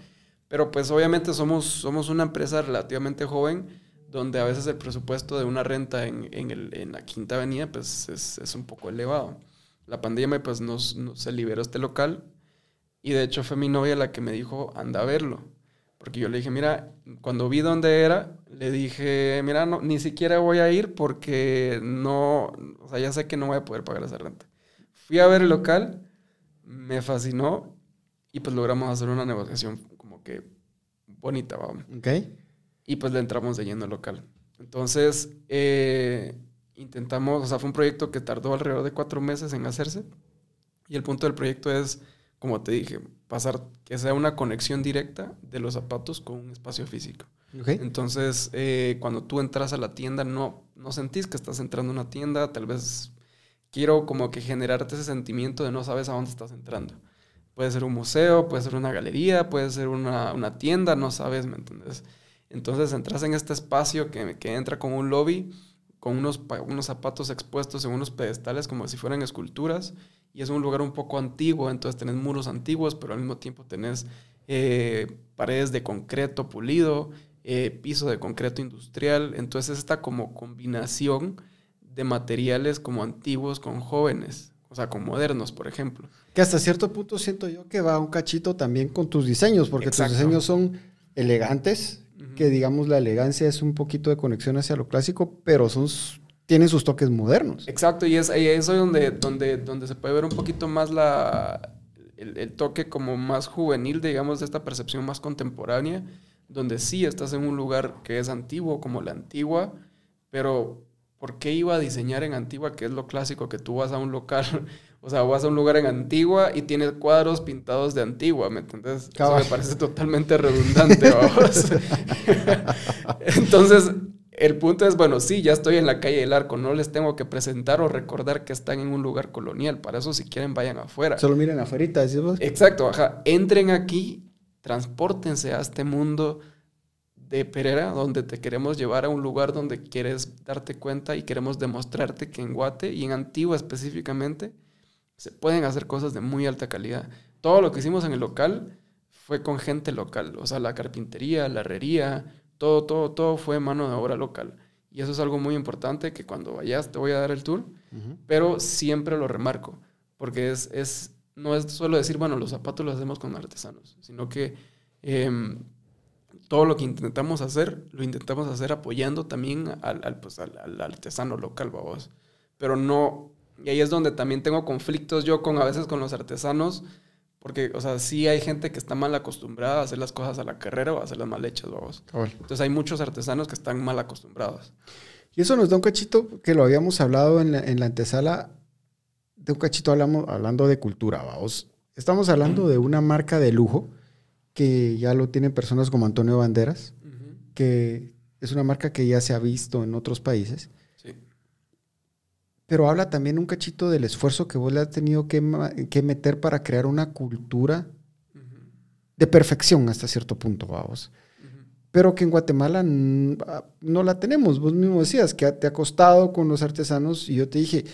pero pues obviamente somos somos una empresa relativamente joven donde a veces el presupuesto de una renta en, en, el, en la Quinta Avenida pues es, es un poco elevado la pandemia pues nos, nos, se liberó este local y de hecho fue mi novia la que me dijo, anda a verlo. Porque yo le dije, mira, cuando vi dónde era, le dije, mira, no, ni siquiera voy a ir porque no, o sea, ya sé que no voy a poder pagar esa renta. Fui a ver el local, me fascinó y pues logramos hacer una negociación como que bonita, vamos. Ok. Y pues le entramos de lleno al local. Entonces, eh, intentamos, o sea, fue un proyecto que tardó alrededor de cuatro meses en hacerse. Y el punto del proyecto es, como te dije, pasar que sea una conexión directa de los zapatos con un espacio físico. Okay. Entonces, eh, cuando tú entras a la tienda, no, no sentís que estás entrando a una tienda, tal vez quiero como que generarte ese sentimiento de no sabes a dónde estás entrando. Puede ser un museo, puede ser una galería, puede ser una, una tienda, no sabes, ¿me entiendes? Entonces entras en este espacio que, que entra con un lobby con unos, unos zapatos expuestos en unos pedestales como si fueran esculturas y es un lugar un poco antiguo, entonces tenés muros antiguos, pero al mismo tiempo tenés eh, paredes de concreto pulido, eh, piso de concreto industrial, entonces esta como combinación de materiales como antiguos con jóvenes, o sea, con modernos, por ejemplo. Que hasta cierto punto siento yo que va un cachito también con tus diseños, porque Exacto. tus diseños son elegantes, que digamos la elegancia es un poquito de conexión hacia lo clásico, pero son, tienen sus toques modernos. Exacto, y es ahí es donde, donde, donde se puede ver un poquito más la, el, el, toque como más juvenil, digamos, de esta percepción más contemporánea, donde sí estás en un lugar que es antiguo, como la antigua, pero ¿por qué iba a diseñar en antigua, que es lo clásico, que tú vas a un local o sea, vas a un lugar en Antigua y tienes cuadros pintados de Antigua, ¿me entiendes? Eso me parece totalmente redundante, vamos. Entonces, el punto es, bueno, sí, ya estoy en la calle del Arco, no les tengo que presentar o recordar que están en un lugar colonial. Para eso, si quieren, vayan afuera. Solo miren afuera, decimos. Exacto, ajá. Entren aquí, transpórtense a este mundo de Pereira, donde te queremos llevar a un lugar donde quieres darte cuenta y queremos demostrarte que en Guate y en Antigua específicamente, se pueden hacer cosas de muy alta calidad. Todo lo que hicimos en el local fue con gente local, o sea, la carpintería, la herrería, todo, todo, todo fue mano de obra local. Y eso es algo muy importante que cuando vayas te voy a dar el tour, uh -huh. pero siempre lo remarco, porque es, es, no es solo decir, bueno, los zapatos los hacemos con artesanos, sino que Em, todo lo que intentamos hacer, lo intentamos hacer apoyando también al, pues, al, artesano local, vamos. Pero no, y ahí es donde también tengo conflictos yo con a veces con los artesanos, porque, o sea, sí hay gente que está mal acostumbrada a hacer las cosas a la carrera o a hacerlas mal hechas, vamos. Entonces hay muchos artesanos que están mal acostumbrados. Y eso nos da un cachito que lo habíamos hablado en la, en la antesala, de un cachito hablamos, hablando de cultura, vamos. Estamos hablando de una marca de lujo que ya lo tienen personas como Antonio Banderas, que es una marca que ya se ha visto en otros países. Pero habla también un cachito del esfuerzo que vos le has tenido que, meter para crear una cultura de perfección hasta cierto punto, vamos. Pero que en Guatemala ah, no la tenemos. Vos mismo decías que te ha costado con los artesanos y yo te dije,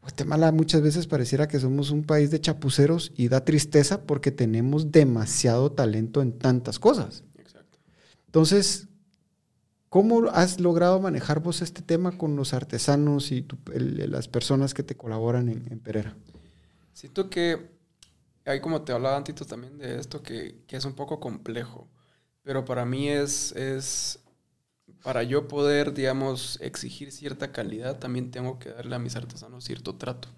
Guatemala muchas veces pareciera que somos un país de chapuceros y da tristeza porque tenemos demasiado talento en tantas cosas. Exacto. Entonces, ¿cómo has logrado manejar vos este tema con los artesanos y las personas que te colaboran en, Pereira? Siento que, hay como te hablaba antes también de esto, que, que, es un poco complejo, pero para mí es, es para yo poder, digamos, exigir cierta calidad, también tengo que darle a mis artesanos cierto trato.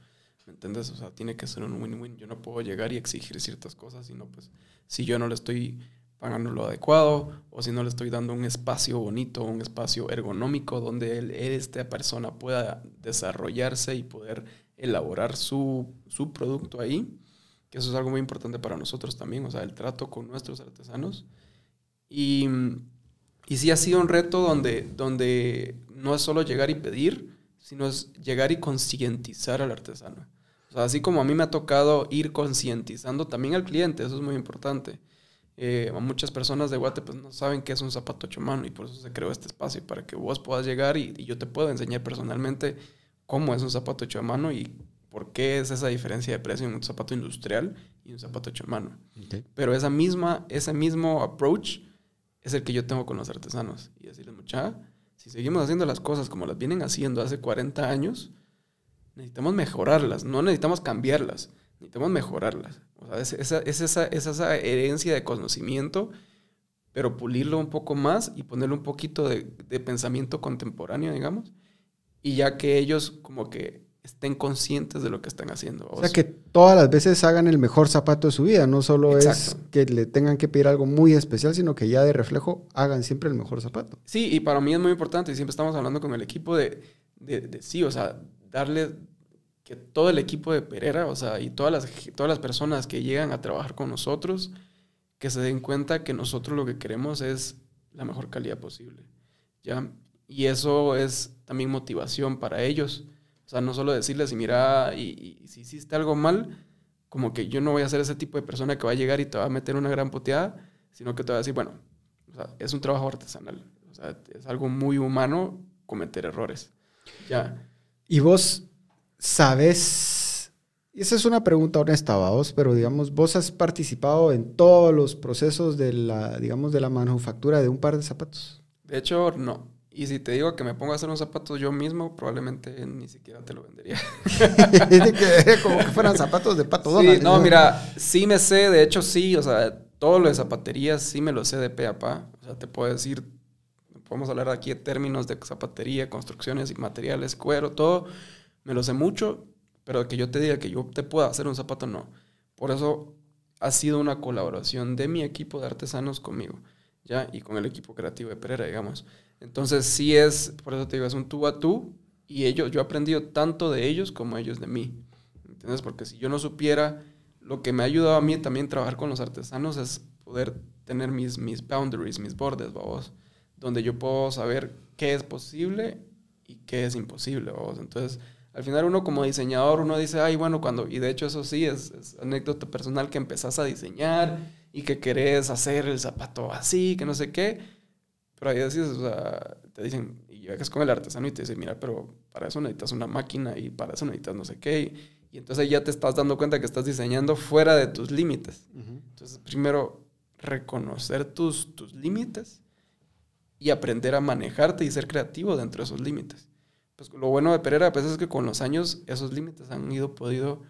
¿Me entiendes? O sea, tiene que ser un win-win. Yo no puedo llegar y exigir ciertas cosas, sino pues si yo no le estoy pagando lo adecuado o si no le estoy dando un espacio bonito, un espacio ergonómico donde él, esta persona pueda desarrollarse y poder elaborar su, su producto ahí, que eso es algo muy importante para nosotros también, o sea, el trato con nuestros artesanos. Y y sí ha sido un reto donde, donde no es solo llegar y pedir, sino es llegar y concientizar al artesano. O sea, así como a mí me ha tocado ir concientizando también al cliente, eso es muy importante. Eh, muchas personas de Guate pues, no saben qué es un zapato hecho mano y por eso se creó este espacio, para que vos puedas llegar y, yo te pueda enseñar personalmente cómo es un zapato hecho a mano y por qué es esa diferencia de precio en un zapato industrial y un zapato hecho a mano. Pero esa misma, ese mismo approach es el que yo tengo con los artesanos. Y decirles, mucha, si seguimos haciendo las cosas como las vienen haciendo hace 40 años, necesitamos mejorarlas, no necesitamos cambiarlas, necesitamos mejorarlas. O sea, es, esa, es, esa, es esa herencia de conocimiento, pero pulirlo un poco más y ponerle un poquito de, de pensamiento contemporáneo, digamos, y ya que ellos como que estén conscientes de lo que están haciendo. O sea, que todas las veces hagan el mejor zapato de su vida, no solo es que le tengan que pedir algo muy especial, sino que ya de reflejo hagan siempre el mejor zapato. Sí, y para mí es muy importante, y siempre estamos hablando con el equipo de, de, sí, o sea, darle que todo el equipo de Pereira, o sea, y todas las, todas las personas que llegan a trabajar con nosotros, que se den cuenta que nosotros lo que queremos es la mejor calidad posible, ¿ya? Y eso es también motivación para ellos o sea, no solo decirles, y mira, y, si hiciste algo mal, como que yo no voy a ser ese tipo de persona que va a llegar y te va a meter una gran puteada, sino que te va a decir, bueno, es un trabajo artesanal. O sea, es algo muy humano cometer errores. Ya. Y vos sabes, y esa es una pregunta honesta, vos, pero digamos, vos has participado en todos los procesos de la, digamos, de la manufactura de un par de zapatos. De hecho, no. Y si te digo que me pongo a hacer un zapato yo mismo, probablemente ni siquiera te lo vendería. como que fueran zapatos de pato sí, No, mira, sí me sé, de hecho sí, o sea, todo lo de zapatería sí me lo sé de pe a pa. O sea, te puedo decir, podemos hablar aquí de términos de zapatería, construcciones y materiales, cuero, todo. Me lo sé mucho, pero que yo te diga que yo te pueda hacer un zapato, no. Por eso ha sido una colaboración de mi equipo de artesanos conmigo, ¿ya? Y con el equipo creativo de Pereira, digamos. Entonces sí es, por eso te digo, es un tú a tú y ellos, yo he aprendido tanto de ellos como ellos de mí. ¿Entiendes? Porque si yo no supiera, lo que me ha ayudado a mí también trabajar con los artesanos es poder tener mis, mis boundaries, mis bordes, vamos, donde yo puedo saber qué es posible y qué es imposible, vamos. Entonces, al final uno como diseñador, uno dice, ay, bueno, cuando, y de hecho eso sí, es, es anécdota personal que empezás a diseñar y que querés hacer el zapato así, que no sé qué, pero ahí decís, o sea, te dicen, y llegas con el artesano y te dicen, mira, pero para eso necesitas una máquina y para eso necesitas no sé qué. Y, entonces ya te estás dando cuenta que estás diseñando fuera de tus límites. Entonces, primero, reconocer tus, tus límites y aprender a manejarte y ser creativo dentro de esos límites. Pues lo bueno de Pereira es que con los años esos límites han ido podido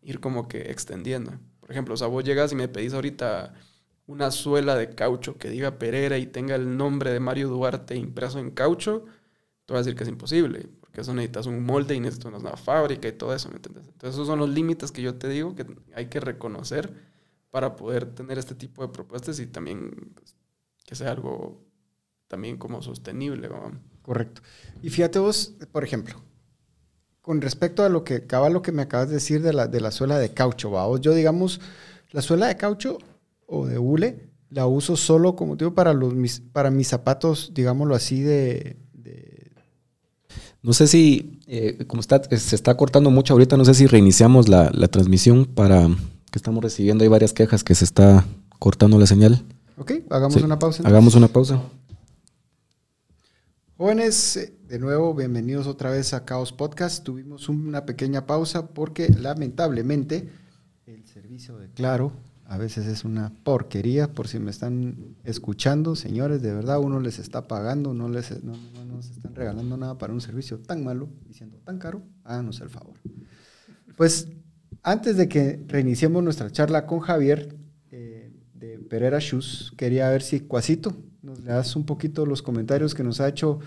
ir como que extendiendo. Por ejemplo, o vos llegas y me pedís ahorita una suela de caucho que diga Pereira y tenga el nombre de Mario Duarte impreso en caucho, te voy a decir que es imposible, porque eso necesitas un molde y necesitas una fábrica y todo eso, ¿me entiendes? Entonces esos son los límites que yo te digo que hay que reconocer para poder tener este tipo de propuestas y también pues, que sea algo también como sostenible. Correcto. Y fíjate vos, por ejemplo, con respecto a lo que acaba lo que me acabas de decir de la, de la suela de caucho, vamos, yo digamos, la suela de caucho o de hule la uso solo, como digo, para, los, mis, para mis zapatos, digámoslo así, de... No sé si, eh, como está, se está cortando mucho ahorita, no sé si reiniciamos la, la transmisión para que estamos recibiendo, hay varias quejas que se está cortando la señal. Ok, hagamos una pausa. Hagamos una pausa. Jóvenes, eh, de nuevo, bienvenidos otra vez a Caos Podcast. Tuvimos una pequeña pausa porque lamentablemente el servicio de Claro a veces es una porquería, por si me están escuchando, señores, de verdad uno les está pagando, no les no, nos están regalando nada para un servicio tan malo y siendo tan caro, háganos el favor. Pues antes de que reiniciemos nuestra charla con Javier eh, de Pereira Shoes, quería ver si Cuasito nos le das un poquito los comentarios que nos ha hecho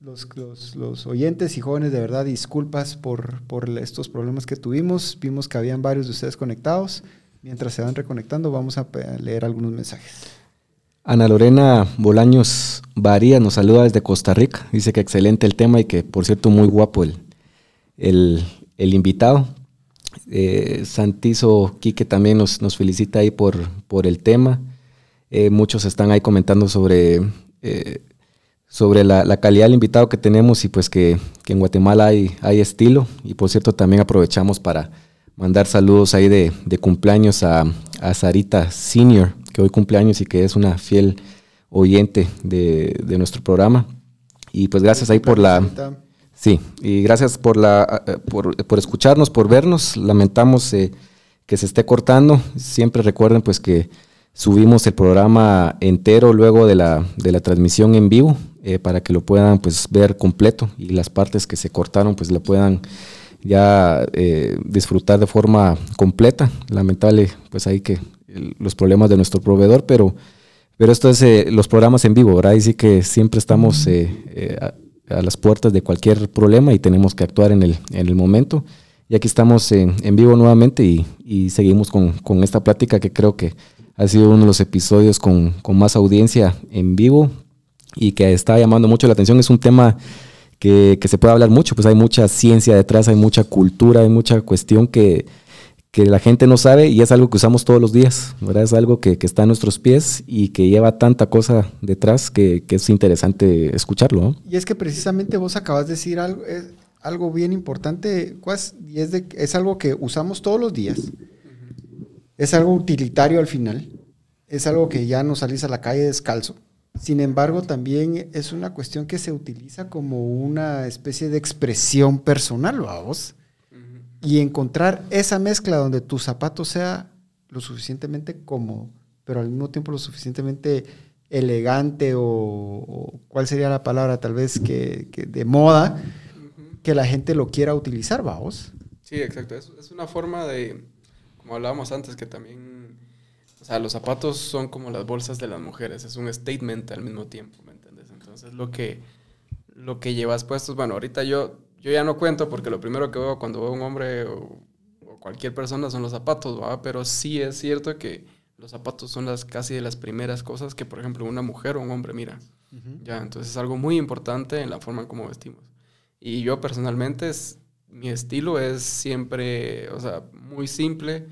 los, los, oyentes y jóvenes, de verdad, disculpas por, por estos problemas que tuvimos. Vimos que habían varios de ustedes conectados. Mientras se van reconectando, vamos a leer algunos mensajes. Ana Lorena Bolaños Varía nos saluda desde Costa Rica. Dice que excelente el tema y que, por cierto, muy guapo el, el, invitado. Eh, Santizo Quique también nos, nos, felicita ahí por, por el tema. Eh, muchos están ahí comentando sobre, eh, sobre la, calidad del invitado que tenemos y pues que, que, en Guatemala hay, hay estilo. Y por cierto, también aprovechamos para mandar saludos ahí de, de cumpleaños a, a, Sarita Senior, que hoy cumpleaños y que es una fiel oyente de, de nuestro programa. Y pues gracias ahí por la... Sí, y gracias por, la, eh, por, por escucharnos, por vernos. Lamentamos eh, que se esté cortando. Siempre recuerden pues que subimos el programa entero luego de la, de la transmisión en vivo eh, para que lo puedan pues ver completo y las partes que se cortaron pues lo puedan ya eh, disfrutar de forma completa. Lamentable, pues hay que los problemas de nuestro proveedor, pero, pero esto es eh, los programas en vivo, ¿verdad? Y sí que siempre estamos eh, a, las puertas de cualquier problema y tenemos que actuar en el, en el momento. Y aquí estamos en, en vivo nuevamente y, y seguimos con, con, esta plática que creo que ha sido uno de los episodios con, con más audiencia en vivo y que está llamando mucho la atención. Es un tema que, se puede hablar mucho, pues hay mucha ciencia detrás, hay mucha cultura, hay mucha cuestión que, la gente no sabe y es algo que usamos todos los días, ¿verdad? Es algo que, está a nuestros pies y que lleva tanta cosa detrás que, es interesante escucharlo. Y es que precisamente vos acabas de decir algo, algo bien importante, y es, de, es algo que usamos todos los días. Es algo utilitario al final. Es algo que ya no salís a la calle descalzo. Sin embargo, también es una cuestión que se utiliza como una especie de expresión personal, vamos. Y encontrar esa mezcla donde tu zapato sea lo suficientemente cómodo, pero al mismo tiempo lo suficientemente elegante o, cuál sería la palabra tal vez que, de moda, que la gente lo quiera utilizar, vamos. Sí, exacto. es una forma de, como hablábamos antes, que también o sea, los zapatos son como las bolsas de las mujeres, es un statement al mismo tiempo, ¿me entiendes? Entonces lo que, lo que llevas puestos, bueno, ahorita yo, yo ya no cuento porque lo primero que veo cuando veo a un hombre o, cualquier persona son los zapatos, ¿va? Pero sí es cierto que los zapatos son las casi de las primeras cosas que, por ejemplo, una mujer o un hombre mira. Ya, entonces es algo muy importante en la forma en cómo vestimos. Y yo personalmente, es, mi estilo es siempre, o sea, muy simple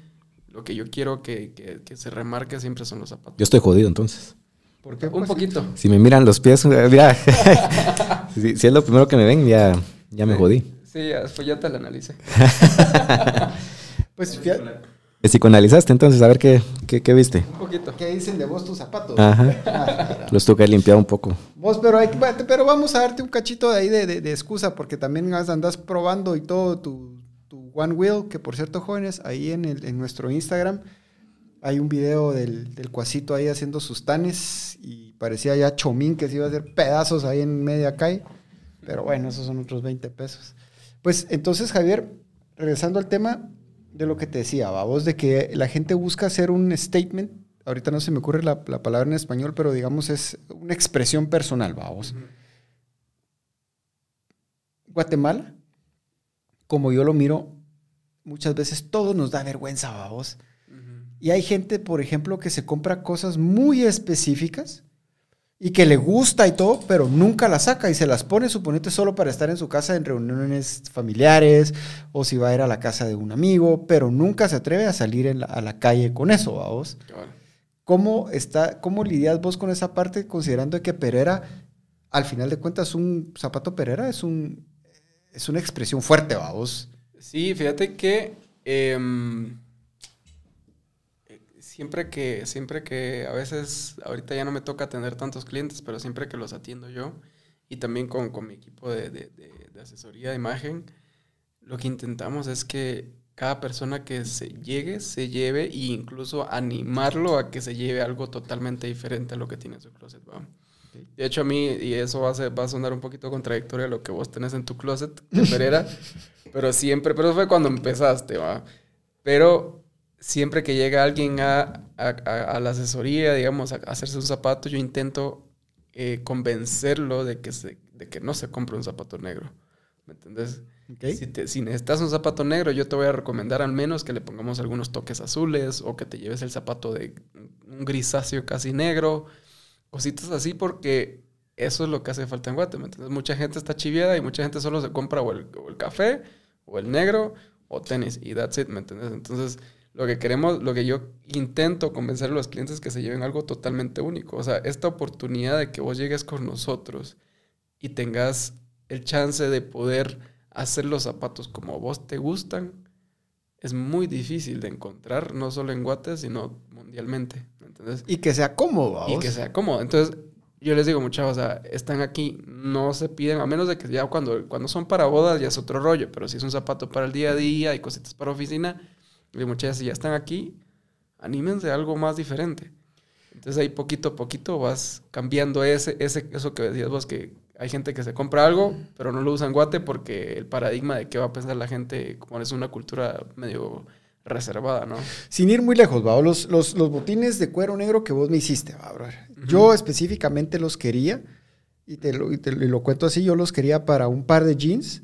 lo que yo quiero que, que, se remarque siempre son los zapatos. Yo estoy jodido entonces. ¿Por qué? Un poquito. Si me miran los pies, ya. si, es lo primero que me ven, ya, ya me jodí. Sí, después ya te lo analicé. pues si psicoanalizaste entonces, a ver qué, qué, viste. Un poquito. ¿Qué dicen de vos tus zapatos? Ajá. Ah, los tuve que limpiar un poco. Vos, pero, hay, pero vamos a darte un cachito de ahí de, de, de excusa, porque también andas probando y todo tu, One Wheel, que por cierto, jóvenes, ahí en, el, en nuestro Instagram hay un video del, del, cuasito ahí haciendo sus tanes y parecía ya chomín que se iba a hacer pedazos ahí en media calle. Pero bueno, esos son otros 20 pesos. Pues entonces, Javier, regresando al tema de lo que te decía, vos de que la gente busca hacer un statement ahorita no se me ocurre la, la palabra en español, pero digamos es una expresión personal, vamos. Guatemala, como yo lo miro, muchas veces todo nos da vergüenza, vamos. Y hay gente, por ejemplo, que se compra cosas muy específicas y que le gusta y todo, pero nunca las saca y se las pone, suponete, solo para estar en su casa en reuniones familiares o si va a ir a la casa de un amigo, pero nunca se atreve a salir a la calle con eso, vamos. ¿Cómo, está, ¿Cómo lidias vos con esa parte considerando que Pereira, al final de cuentas, un zapato Pereira es, un, es una expresión fuerte, vamos? Sí, fíjate que... Em, siempre que, siempre que a veces, ahorita ya no me toca atender tantos clientes, pero siempre que los atiendo yo y también con, con mi equipo de, de, asesoría de imagen, lo que intentamos es que cada persona que se llegue, se lleve e incluso animarlo a que se lleve algo totalmente diferente a lo que tiene en su closet. De hecho, a mí, y eso va a, ser, va a sonar un poquito contradictorio a lo que vos tenés en tu closet, Pereira, pero siempre, pero fue cuando empezaste, ¿va? Pero siempre que llega alguien a, la asesoría, digamos, a, hacerse un zapato, yo intento eh, convencerlo de que, se, de que no se compre un zapato negro. ¿Me entendés? Si, te, si, necesitas un zapato negro, yo te voy a recomendar al menos que le pongamos algunos toques azules o que te lleves el zapato de un grisáceo casi negro, cositas así, porque eso es lo que hace falta en Guate. ¿me entiendes? Mucha gente está chiviada y mucha gente solo se compra o el, o el café o el negro o tenis y that's it, ¿me entiendes? Entonces, lo que queremos, lo que yo intento convencer a los clientes es que se lleven algo totalmente único. O sea, esta oportunidad de que vos llegues con nosotros y tengas el chance de poder hacer los zapatos como vos te gustan, es muy difícil de encontrar, no solo en Guate, sino mundialmente. ¿entendés? Y que sea cómodo. Y que sea cómodo. Entonces, yo les digo, muchachos, o sea, están aquí, no se piden, a menos de que ya cuando, cuando son para bodas ya es otro rollo, pero si es un zapato para el día a día y cositas para oficina, y muchachas, si ya están aquí, anímense a algo más diferente. Entonces ahí poquito a poquito vas cambiando ese, ese, eso que decías vos, que hay gente que se compra algo, pero no lo usa en guate porque el paradigma de qué va a pensar la gente, como es una cultura medio reservada, ¿no? Sin ir muy lejos, ¿va? Los, los, los botines de cuero negro que vos me hiciste, ¿va? Yo específicamente los quería, y te, lo, y te lo cuento así, yo los quería para un par de jeans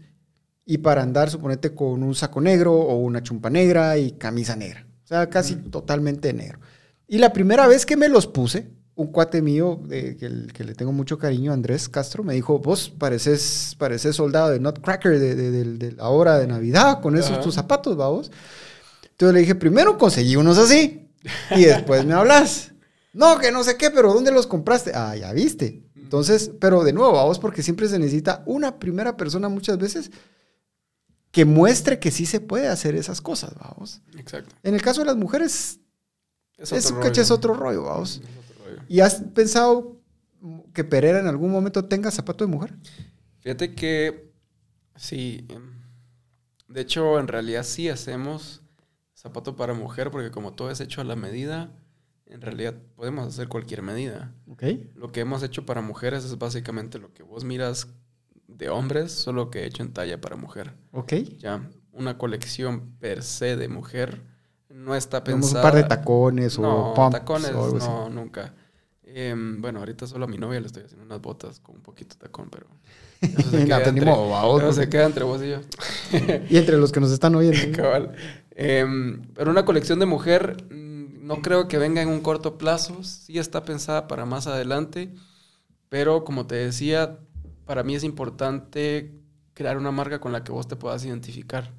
y para andar, suponete, con un saco negro o una chumpa negra y camisa negra. O sea, casi totalmente negro. Y la primera vez que me los puse, un cuate mío de, que, le tengo mucho cariño, Andrés Castro, me dijo, vos pareces, pareces soldado de Nutcracker de, de, la hora de Navidad con esos tus zapatos, vamos. Entonces le dije, primero conseguí unos así y después me hablas. No, que no sé qué, pero ¿dónde los compraste? Ah, ya viste. Entonces, pero de nuevo, vamos, porque siempre se necesita una primera persona muchas veces que muestre que sí se puede hacer esas cosas, vamos. Exacto. En el caso de las mujeres, es, otro, rollo. es otro rollo, vamos. ¿Y has pensado que Pereira en algún momento tenga zapato de mujer? Fíjate que sí. Em, de hecho, en realidad sí hacemos zapato para mujer, porque como todo es hecho a la medida, en realidad podemos hacer cualquier medida. Okay. Lo que hemos hecho para mujeres es básicamente lo que vos miras de hombres, solo que he hecho en talla para mujer. Ok. Ya, una colección per se de mujer no está pensada. un par de tacones no, o tacones, no, nunca. Em, bueno, ahorita solo a mi novia le estoy haciendo unas botas con un poquito de tacón, pero. Eso se, queda, entre, eso se queda entre vos y yo. y entre los que nos están oyendo. Cabal. Em, pero una colección de mujer mm, no creo que venga en un corto plazo. Sí está pensada para más adelante. Pero como te decía, para mí es importante crear una marca con la que vos te puedas identificar.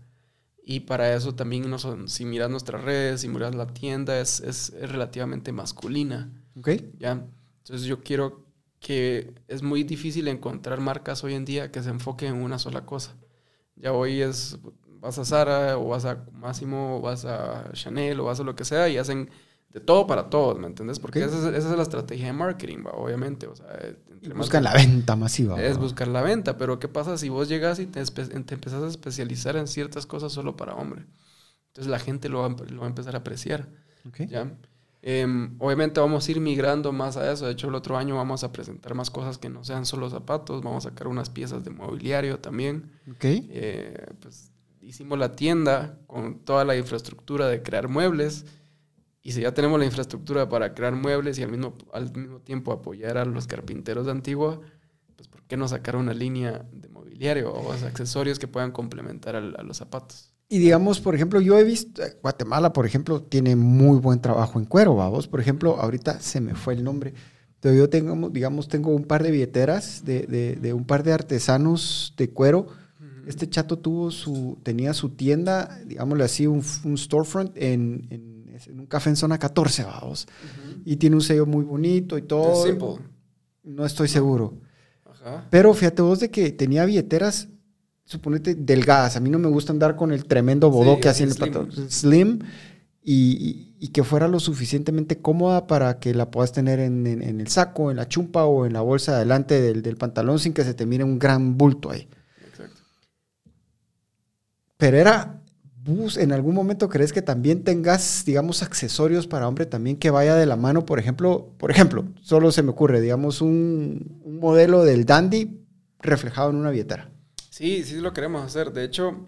Y para eso también, no son, si miras nuestras redes, si miras la tienda, es, es, relativamente masculina. Ok. ¿Ya? Entonces yo quiero que es muy difícil encontrar marcas hoy en día que se enfoquen en una sola cosa. Ya hoy es, vas a Zara o vas a Máximo o vas a Chanel o vas a lo que sea y hacen de todo para todos, ¿me entiendes? Porque esa, es, esa, es, la estrategia de marketing, obviamente. O sea, buscan la venta masiva. Es buscar la venta, pero ¿qué pasa si vos llegas y te, te empezás a especializar en ciertas cosas solo para hombre? Entonces la gente lo va, lo va a empezar a apreciar. ¿ya? Em, obviamente vamos a ir migrando más a eso. De hecho, el otro año vamos a presentar más cosas que no sean solo zapatos. Vamos a sacar unas piezas de mobiliario también. Okay. Eh, pues hicimos la tienda con toda la infraestructura de crear muebles Y si ya tenemos la infraestructura para crear muebles y al mismo, al mismo tiempo apoyar a los carpinteros de Antigua, pues ¿por qué no sacar una línea de mobiliario o accesorios que puedan complementar a, los zapatos? Y digamos, por ejemplo, yo he visto, eh, Guatemala, por ejemplo, tiene muy buen trabajo en cuero, vamos. Por ejemplo, ahorita se me fue el nombre, pero yo tengo, digamos, tengo un par de billeteras de, de, de un par de artesanos de cuero. Este chato tuvo su, tenía su tienda, digámosle así, un, un storefront en, en en un café en zona 14, vamos. Y tiene un sello muy bonito y todo. Simple. No estoy seguro. Pero fíjate vos de que tenía billeteras, suponete, delgadas. A mí no me gusta andar con el tremendo bodó que hacía en el slim. Slim. Y, que fuera lo suficientemente cómoda para que la puedas tener en, el saco, en la chumpa o en la bolsa delante del, del, pantalón sin que se te mire un gran bulto ahí. Exacto. Pero era bus, ¿en algún momento crees que también tengas, digamos, accesorios para hombre también que vaya de la mano? Por ejemplo, por ejemplo, solo se me ocurre, digamos, un, modelo del dandy reflejado en una billetera. Sí, sí lo queremos hacer. De hecho,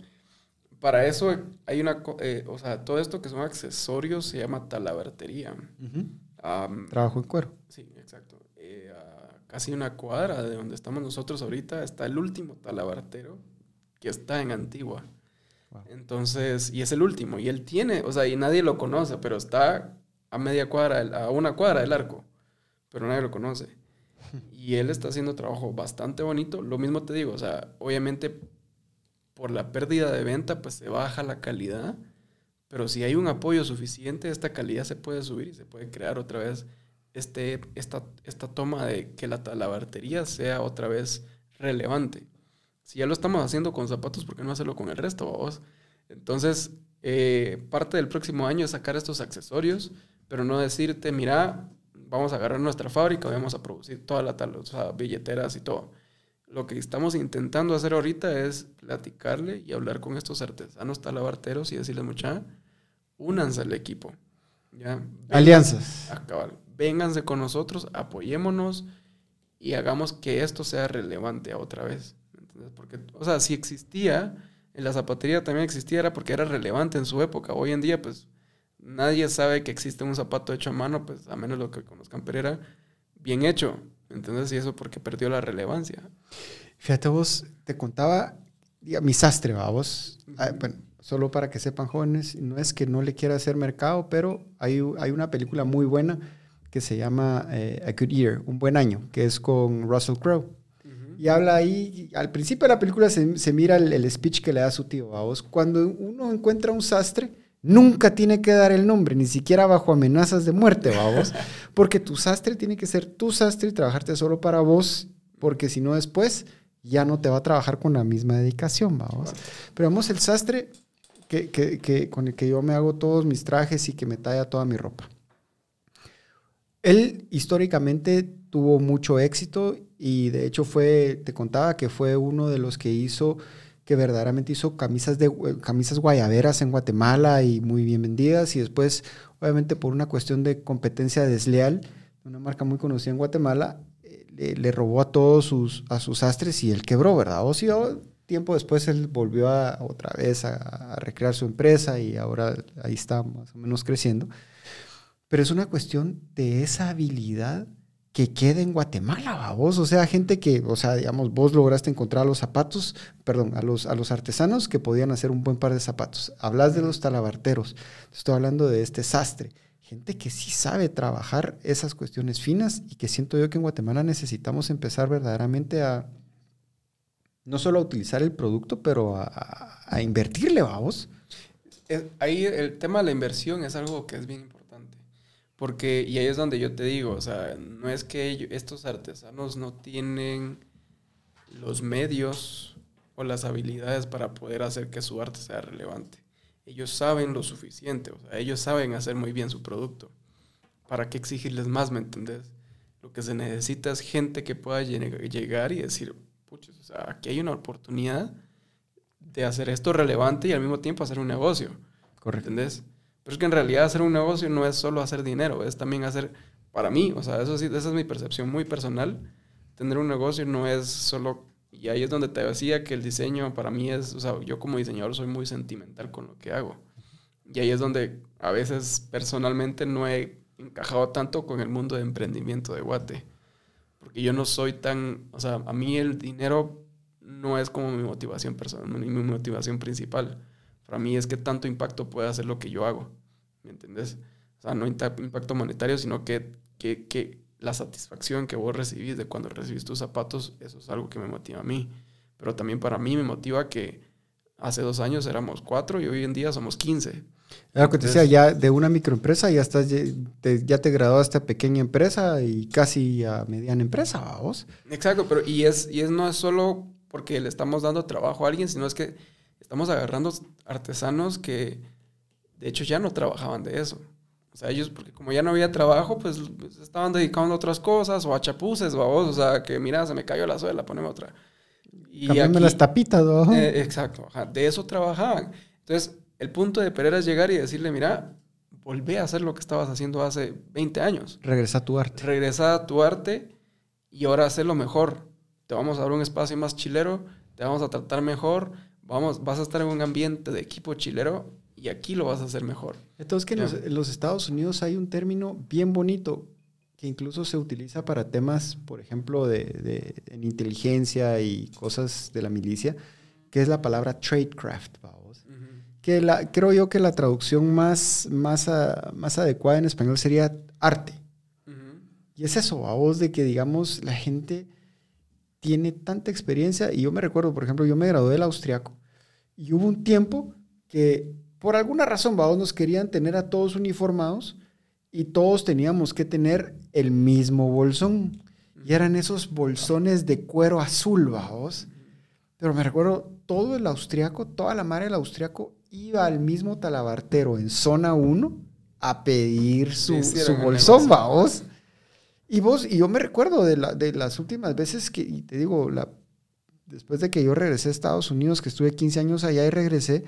para eso hay una, eh, o sea, todo esto que son accesorios se llama talabartería. Trabajo en cuero. Sí, exacto. Eh, casi una cuadra de donde estamos nosotros ahorita está el último talabartero que está en Antigua. Entonces, y es el último, y él tiene, o sea, y nadie lo conoce, pero está a media cuadra, a una cuadra del arco, pero nadie lo conoce. Y él está haciendo trabajo bastante bonito. Lo mismo te digo, o sea, obviamente por la pérdida de venta, pues se baja la calidad, pero si hay un apoyo suficiente, esta calidad se puede subir y se puede crear otra vez este, esta, esta toma de que la talabartería sea otra vez relevante. Si ya lo estamos haciendo con zapatos, ¿por qué no hacerlo con el resto? Vos? Entonces, eh, parte del próximo año es sacar estos accesorios, pero no decirte, mira, vamos a agarrar nuestra fábrica, vamos a producir toda la tal, o sea, billeteras y todo. Lo que estamos intentando hacer ahorita es platicarle y hablar con estos artesanos talabarteros y decirles, mucha, únanse al equipo. ¿ya? Alianzas. Acabar. Vénganse con nosotros, apoyémonos y hagamos que esto sea relevante otra vez. Porque, o sea, si existía, en la zapatería también existía, era porque era relevante en su época. Hoy en día, pues, nadie sabe que existe un zapato hecho a mano, pues, a menos lo que conozcan, pero era bien hecho. Entonces, y eso porque perdió la relevancia. Fíjate vos, te contaba, mi sastre, vos. Ah, bueno, solo para que sepan jóvenes, no es que no le quiera hacer mercado, pero hay, hay una película muy buena que se llama eh, A Good Year, Un Buen Año, que es con Russell Crowe. Y habla ahí, al principio de la película se, mira el, speech que le da su tío, a vos. Cuando uno encuentra un sastre, nunca tiene que dar el nombre, ni siquiera bajo amenazas de muerte, vos. Porque tu sastre tiene que ser tu sastre y trabajarte solo para vos, porque si no después ya no te va a trabajar con la misma dedicación, vamos. Pero vamos, el sastre que, que, con el que yo me hago todos mis trajes y que me talla toda mi ropa. Él históricamente tuvo mucho éxito y de hecho fue, te contaba que fue uno de los que hizo, que verdaderamente hizo camisas, de, camisas guayaberas en Guatemala y muy bien vendidas y después, obviamente por una cuestión de competencia desleal, una marca muy conocida en Guatemala, eh, le, robó a todos sus, a sus astres y él quebró, ¿verdad? O si tiempo después él volvió otra vez a, a recrear su empresa y ahora ahí está más o menos creciendo. Pero es una cuestión de esa habilidad que quede en Guatemala, vos. O sea, gente que, o sea, digamos, vos lograste encontrar a los zapatos, perdón, a los, a los artesanos que podían hacer un buen par de zapatos. Hablas de los talabarteros. Estoy hablando de este sastre. Gente que sí sabe trabajar esas cuestiones finas y que siento yo que en Guatemala necesitamos empezar verdaderamente a, no solo a utilizar el producto, pero a, a invertirle, vamos. Ahí el tema de la inversión es algo que es bien importante porque, y ahí es donde yo te digo, o sea, no es que estos artesanos no tienen los medios o las habilidades para poder hacer que su arte sea relevante. Ellos saben lo suficiente, o sea, ellos saben hacer muy bien su producto. ¿Para qué exigirles más, me entendés? Lo que se necesita es gente que pueda llegar y decir, puches, o sea, aquí hay una oportunidad de hacer esto relevante y al mismo tiempo hacer un negocio. Correcto. ¿Entendés? Pero es que en realidad hacer un negocio no es solo hacer dinero, es también hacer, para mí, o sea, eso sí, esa es mi percepción muy personal. Tener un negocio no es solo, y ahí es donde te decía que el diseño para mí es, o sea, yo como diseñador soy muy sentimental con lo que hago. Y ahí es donde a veces personalmente no he encajado tanto con el mundo de emprendimiento de Guate. Porque yo no soy tan, o sea, a mí el dinero no es como mi motivación personal, mi motivación principal. Para mí es que tanto impacto puede hacer lo que yo hago. ¿Me entendés? O sea, no impacto monetario, sino que, que, que la satisfacción que vos recibís de cuando recibís tus zapatos, eso es algo que me motiva a mí. Pero también para mí me motiva que hace dos años éramos cuatro y hoy en día somos quince. Era que te decía, ya de una microempresa ya estás, ya te graduaste a pequeña empresa y casi a mediana empresa, vos. Exacto, pero y es, y es no es solo porque le estamos dando trabajo a alguien, sino es que estamos agarrando artesanos que de hecho ya no trabajaban de eso. O sea, ellos, porque como ya no había trabajo, pues, pues estaban dedicando a otras cosas, o a chapuces, o o sea, que mira, se me cayó la suela, poneme otra. Y las tapitas, ¿no? Eh, exacto, de eso trabajaban. Entonces, el punto de Pereira es llegar y decirle, mira, volvé a hacer lo que estabas haciendo hace 20 años. Regresa a tu arte. Regresa a tu arte y ahora hazlo mejor. Te vamos a dar un espacio más chilero, te vamos a tratar mejor, vamos, vas a estar en un ambiente de equipo chilero y aquí lo vas a hacer mejor. Entonces, que en los, Estados Unidos hay un término bien bonito que incluso se utiliza para temas, por ejemplo, de, en inteligencia y cosas de la milicia, que es la palabra tradecraft, vamos. Que la, creo yo que la traducción más, más, más adecuada en español sería arte. Y es eso, vos, de que digamos la gente tiene tanta experiencia. Y yo me recuerdo, por ejemplo, yo me gradué del austriaco y hubo un tiempo que por alguna razón, vamos, nos querían tener a todos uniformados y todos teníamos que tener el mismo bolsón. Y eran esos bolsones de cuero azul, vamos. Pero me recuerdo, todo el austriaco, toda la madre del austriaco iba al mismo talabartero en zona 1 a pedir su, su bolsón, vamos. Y vos, y yo me recuerdo de, la, de las últimas veces que, y te digo, la, después de que yo regresé a Estados Unidos, que estuve 15 años allá y regresé,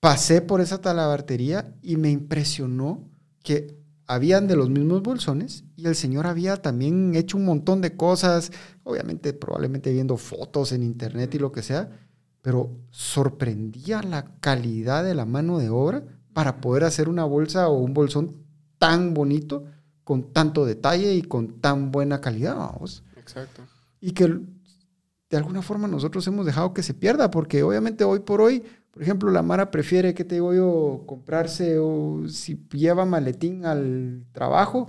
pasé por esa talabartería y me impresionó que habían de los mismos bolsones y el señor había también hecho un montón de cosas, obviamente probablemente viendo fotos en internet y lo que sea, pero sorprendía la calidad de la mano de obra para poder hacer una bolsa o un bolsón tan bonito, con tanto detalle y con tan buena calidad, vamos. Exacto. Y que de alguna forma nosotros hemos dejado que se pierda, porque obviamente hoy por hoy por ejemplo, la Mara prefiere, ¿qué te digo yo? Comprarse o si lleva maletín al trabajo,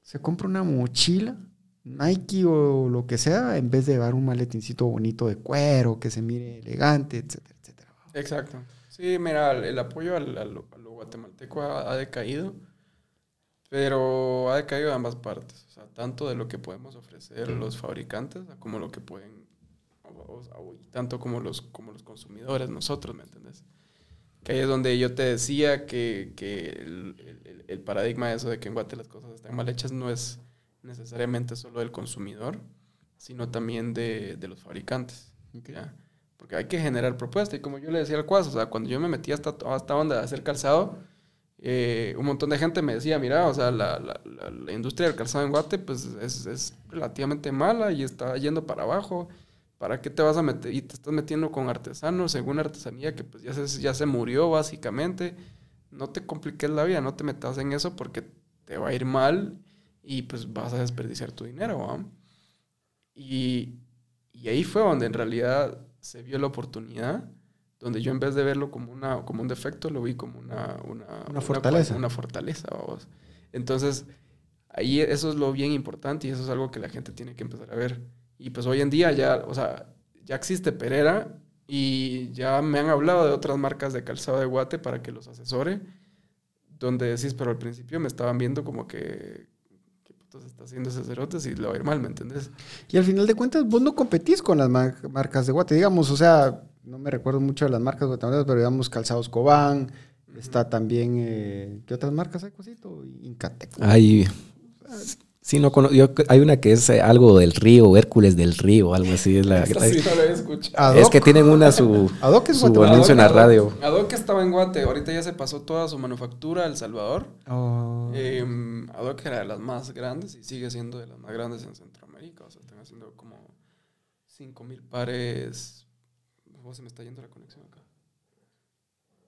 se compra una mochila, Nike o lo que sea, en vez de llevar un maletincito bonito de cuero, que se mire elegante, etcétera, etcétera. Exacto. Sí, mira, el, apoyo al, al, lo guatemalteco ha, decaído, pero ha decaído de ambas partes. O sea, tanto de lo que podemos ofrecer los fabricantes como lo que pueden tanto como los, como los consumidores, nosotros, ¿me entiendes? Que ahí es donde yo te decía que, que el, el, paradigma de eso de que en Guate las cosas están mal hechas no es necesariamente solo del consumidor, sino también de, de los fabricantes. Porque hay que generar propuesta. Y como yo le decía al Cuas, o sea, cuando yo me metí hasta, hasta donde de hacer calzado, eh, un montón de gente me decía, mira, o sea, la, la, la, industria del calzado en Guate pues es, es, relativamente mala y está yendo para abajo. ¿Para qué te vas a meter? Y te estás metiendo con artesanos, según artesanía, que pues ya se, ya se murió básicamente. No te compliques la vida, no te metas en eso porque te va a ir mal y pues vas a desperdiciar tu dinero. Y, y, ahí fue donde en realidad se vio la oportunidad, donde yo en vez de verlo como, una, como un defecto, lo vi como una, una, una fortaleza. Una, fortaleza, vamos. Entonces, ahí eso es lo bien importante y eso es algo que la gente tiene que empezar a ver y pues hoy en día ya, o sea, ya existe Pereira y ya me han hablado de otras marcas de calzado de guate para que los asesore, donde decís, pero al principio me estaban viendo como que, ¿qué putos está haciendo ese cerote si le va a ir mal, ¿me entendés? Y al final de cuentas, vos no competís con las marcas de guate, digamos, o sea, no me recuerdo mucho de las marcas guatemaltecas, pero digamos Calzados Cobán, está también, eh, ¿qué otras marcas hay, cosito? Incatec. Hay... Sí, no yo, hay una que es eh, algo del río, Hércules del río, algo así. Es, la, sí, no la he escuchado. es que tienen una su, su anuncio en la radio. Adoc estaba en Guate, ahorita ya se pasó toda su manufactura a El Salvador. Oh. Eh, Adoc era de las más grandes y sigue siendo de las más grandes en Centroamérica. O sea, están haciendo como 5 mil pares. ¿Cómo se me está yendo la conexión acá?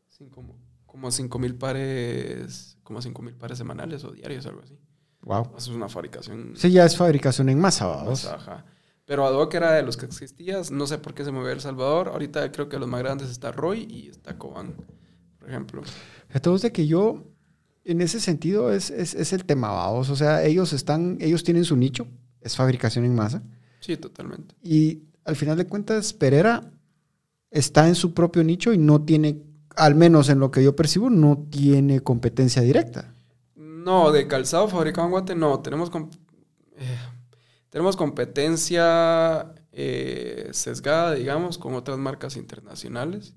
5 como 5 mil pares, como 5 mil pares semanales o diarios, algo así. Wow. Eso es una fabricación. Sí, ya es fabricación en masa, vamos. Ajá. Pero Adoc era de los que existías. No sé por qué se movió a El Salvador. Ahorita creo que los más grandes está Roy y está Coban, por ejemplo. Entonces, de que yo, en ese sentido, es, es, es el tema, vamos. O sea, ellos están, ellos tienen su nicho, es fabricación en masa. Sí, totalmente. Y al final de cuentas, Pereira está en su propio nicho y no tiene, al menos en lo que yo percibo, no tiene competencia directa. No, de calzado fabricado en Guate no. Tenemos, eh, tenemos competencia eh, sesgada, digamos, con otras marcas internacionales.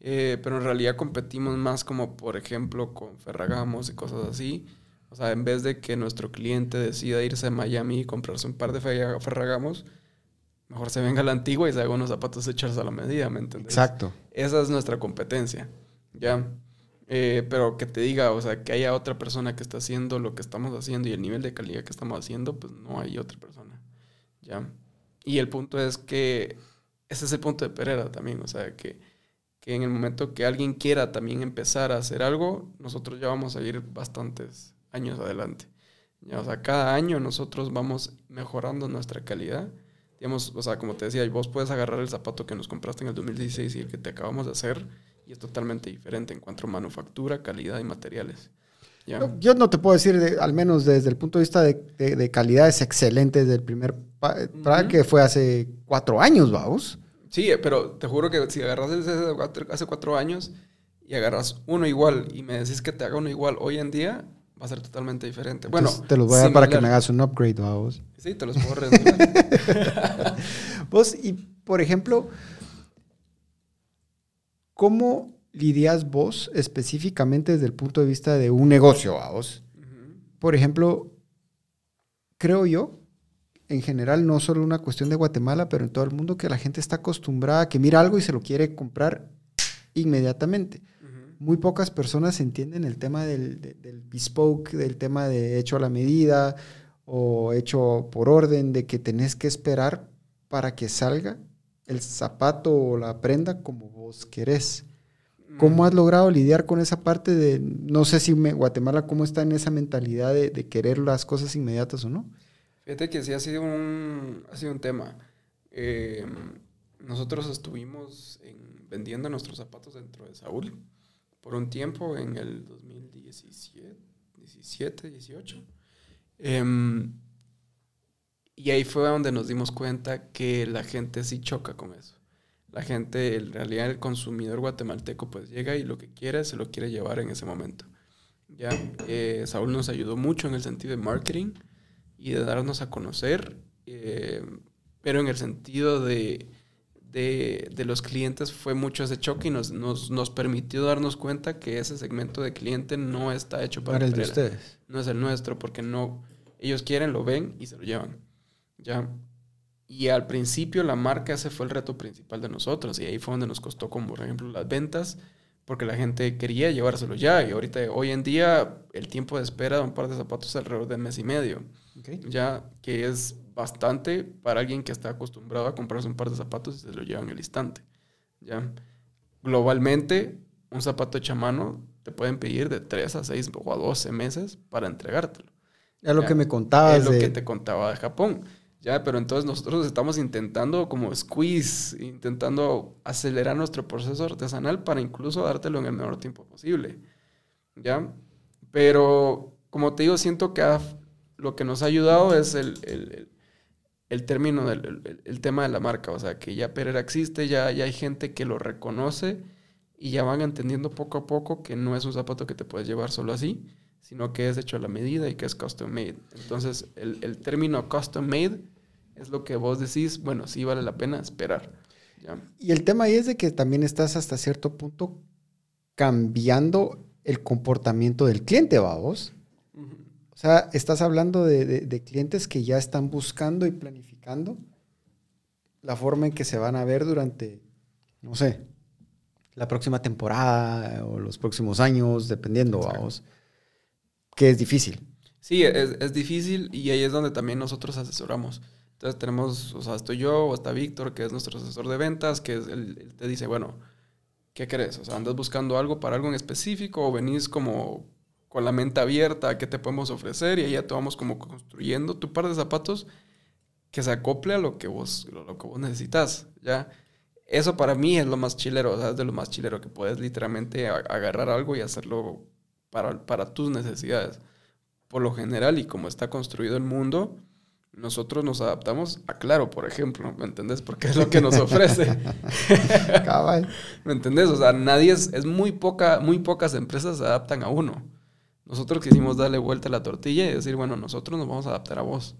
Eh, pero en realidad competimos más como, por ejemplo, con Ferragamos y cosas así. O sea, en vez de que nuestro cliente decida irse a Miami y comprarse un par de Ferra- Ferragamos, mejor se venga la antigua y se haga unos zapatos hechos a la medida, ¿me entiendes? Exacto. Esa es nuestra competencia, ¿ya? Eh, pero que te diga, o sea, que haya otra persona que está haciendo lo que estamos haciendo y el nivel de calidad que estamos haciendo, pues no hay otra persona, ¿ya? Y el punto es que ese es el punto de Pereira también, o sea, que, que en el momento que alguien quiera también empezar a hacer algo, nosotros ya vamos a ir bastantes años adelante. ¿ya? O sea, cada año nosotros vamos mejorando nuestra calidad. Digamos, o sea, como te decía, vos puedes agarrar el zapato que nos compraste en el 2016 y el que te acabamos de hacer y es totalmente diferente en cuanto a manufactura, calidad y materiales. ¿ya? Yo, yo no te puedo decir, de- al menos desde el punto de vista de, de- de calidad, es excelente desde el primer pa- para Ujú. que fue hace cuatro años, vamos. Sí, eh, pero te juro que si agarras el de cuatro- hace cuatro años y agarras uno igual y me decís que te haga uno igual hoy en día, va a ser totalmente diferente. Bueno, Entonces, te los voy a dar para que me hagas un upgrade, vamos. Sí, te los puedo. Vos, y por ejemplo, ¿cómo lidias vos específicamente desde el punto de vista de un negocio, vos? Por ejemplo, creo yo, en general, no solo una cuestión de Guatemala, pero en todo el mundo, que la gente está acostumbrada a que mira algo y se lo quiere comprar inmediatamente. Muy pocas personas entienden el tema del, de- del bespoke, del tema de hecho a la medida o hecho por orden, de que tenés que esperar para que salga el zapato o la prenda como vos querés. ¿Cómo has logrado lidiar con esa parte de, no sé si me- Guatemala, cómo está en esa mentalidad de, de querer las cosas inmediatas o no? Fíjate que sí ha sido un, ha sido un tema. Eh, nosotros estuvimos en- vendiendo nuestros zapatos dentro de Saúl por un tiempo en el 2017, 17, 18. Em, y ahí fue donde nos dimos cuenta que la gente sí choca con eso. La gente, en realidad el consumidor guatemalteco pues llega y lo que quiere se lo quiere llevar en ese momento. Ya, Eh, Saúl nos ayudó mucho en el sentido de marketing y de darnos a conocer, eh, pero en el sentido de, de, de los clientes fue mucho ese choque y nos, nos, nos permitió darnos cuenta que ese segmento de cliente no está hecho para Para el de ustedes. No es el nuestro porque no, ellos quieren, lo ven y se lo llevan. ¿ya? Y al principio la marca ese fue el reto principal de nosotros y ahí fue donde nos costó como por ejemplo las ventas porque la gente quería llevárselo ya y ahorita hoy en día el tiempo de espera de un par de zapatos es alrededor de mes y medio ya que es bastante para alguien que está acostumbrado a comprarse un par de zapatos y se lo lleva en el instante ya globalmente un zapato hecho a mano te pueden pedir de 3 a 6 o a 12 meses para entregártelo Es lo que me contabas es lo de- que te contaba de Japón. Ya, pero entonces nosotros estamos intentando como squeeze, intentando acelerar nuestro proceso artesanal para incluso dártelo en el menor tiempo posible. ¿Ya? Pero, como te digo, siento que ha- lo que nos ha ayudado es el, el- el- término del el, tema de la marca. O sea, que ya Pereira existe, ya, ya hay gente que lo reconoce y ya van entendiendo poco a poco que no es un zapato que te puedes llevar solo así, sino que es hecho a la medida y que es custom made. Entonces, el, el término custom made es lo que vos decís, bueno, sí vale la pena esperar. Y el tema ahí es de que también estás hasta cierto punto cambiando el comportamiento del cliente, vamos. O sea, estás hablando de, de- de clientes que ya están buscando y planificando la forma en que se van a ver durante, no sé, la próxima temporada o los próximos años, dependiendo, vamos. Que es difícil. Sí, es, es difícil y ahí es donde también nosotros asesoramos. Entonces tenemos, o sea, estoy yo o está Víctor, que es nuestro asesor de ventas, que es el, te dice, bueno, ¿qué crees? O sea, ¿andas buscando algo para algo en específico o venís como con la mente abierta a qué te podemos ofrecer y ahí ya te vamos como construyendo tu par de zapatos que se acople a lo que vos, lo que vos necesitas, ¿ya? Eso para mí es lo más chilero, o sea, es de lo más chilero que puedes literalmente agarrar algo y hacerlo para, para tus necesidades. Por lo general y como está construido el mundo, nosotros nos adaptamos a Claro, por ejemplo, ¿me entendés? Porque es lo que nos ofrece. ¿Me entendés? O sea, nadie es, es muy poca, muy pocas empresas se adaptan a uno. Nosotros quisimos darle vuelta a la tortilla y decir, bueno, nosotros nos vamos a adaptar a vos.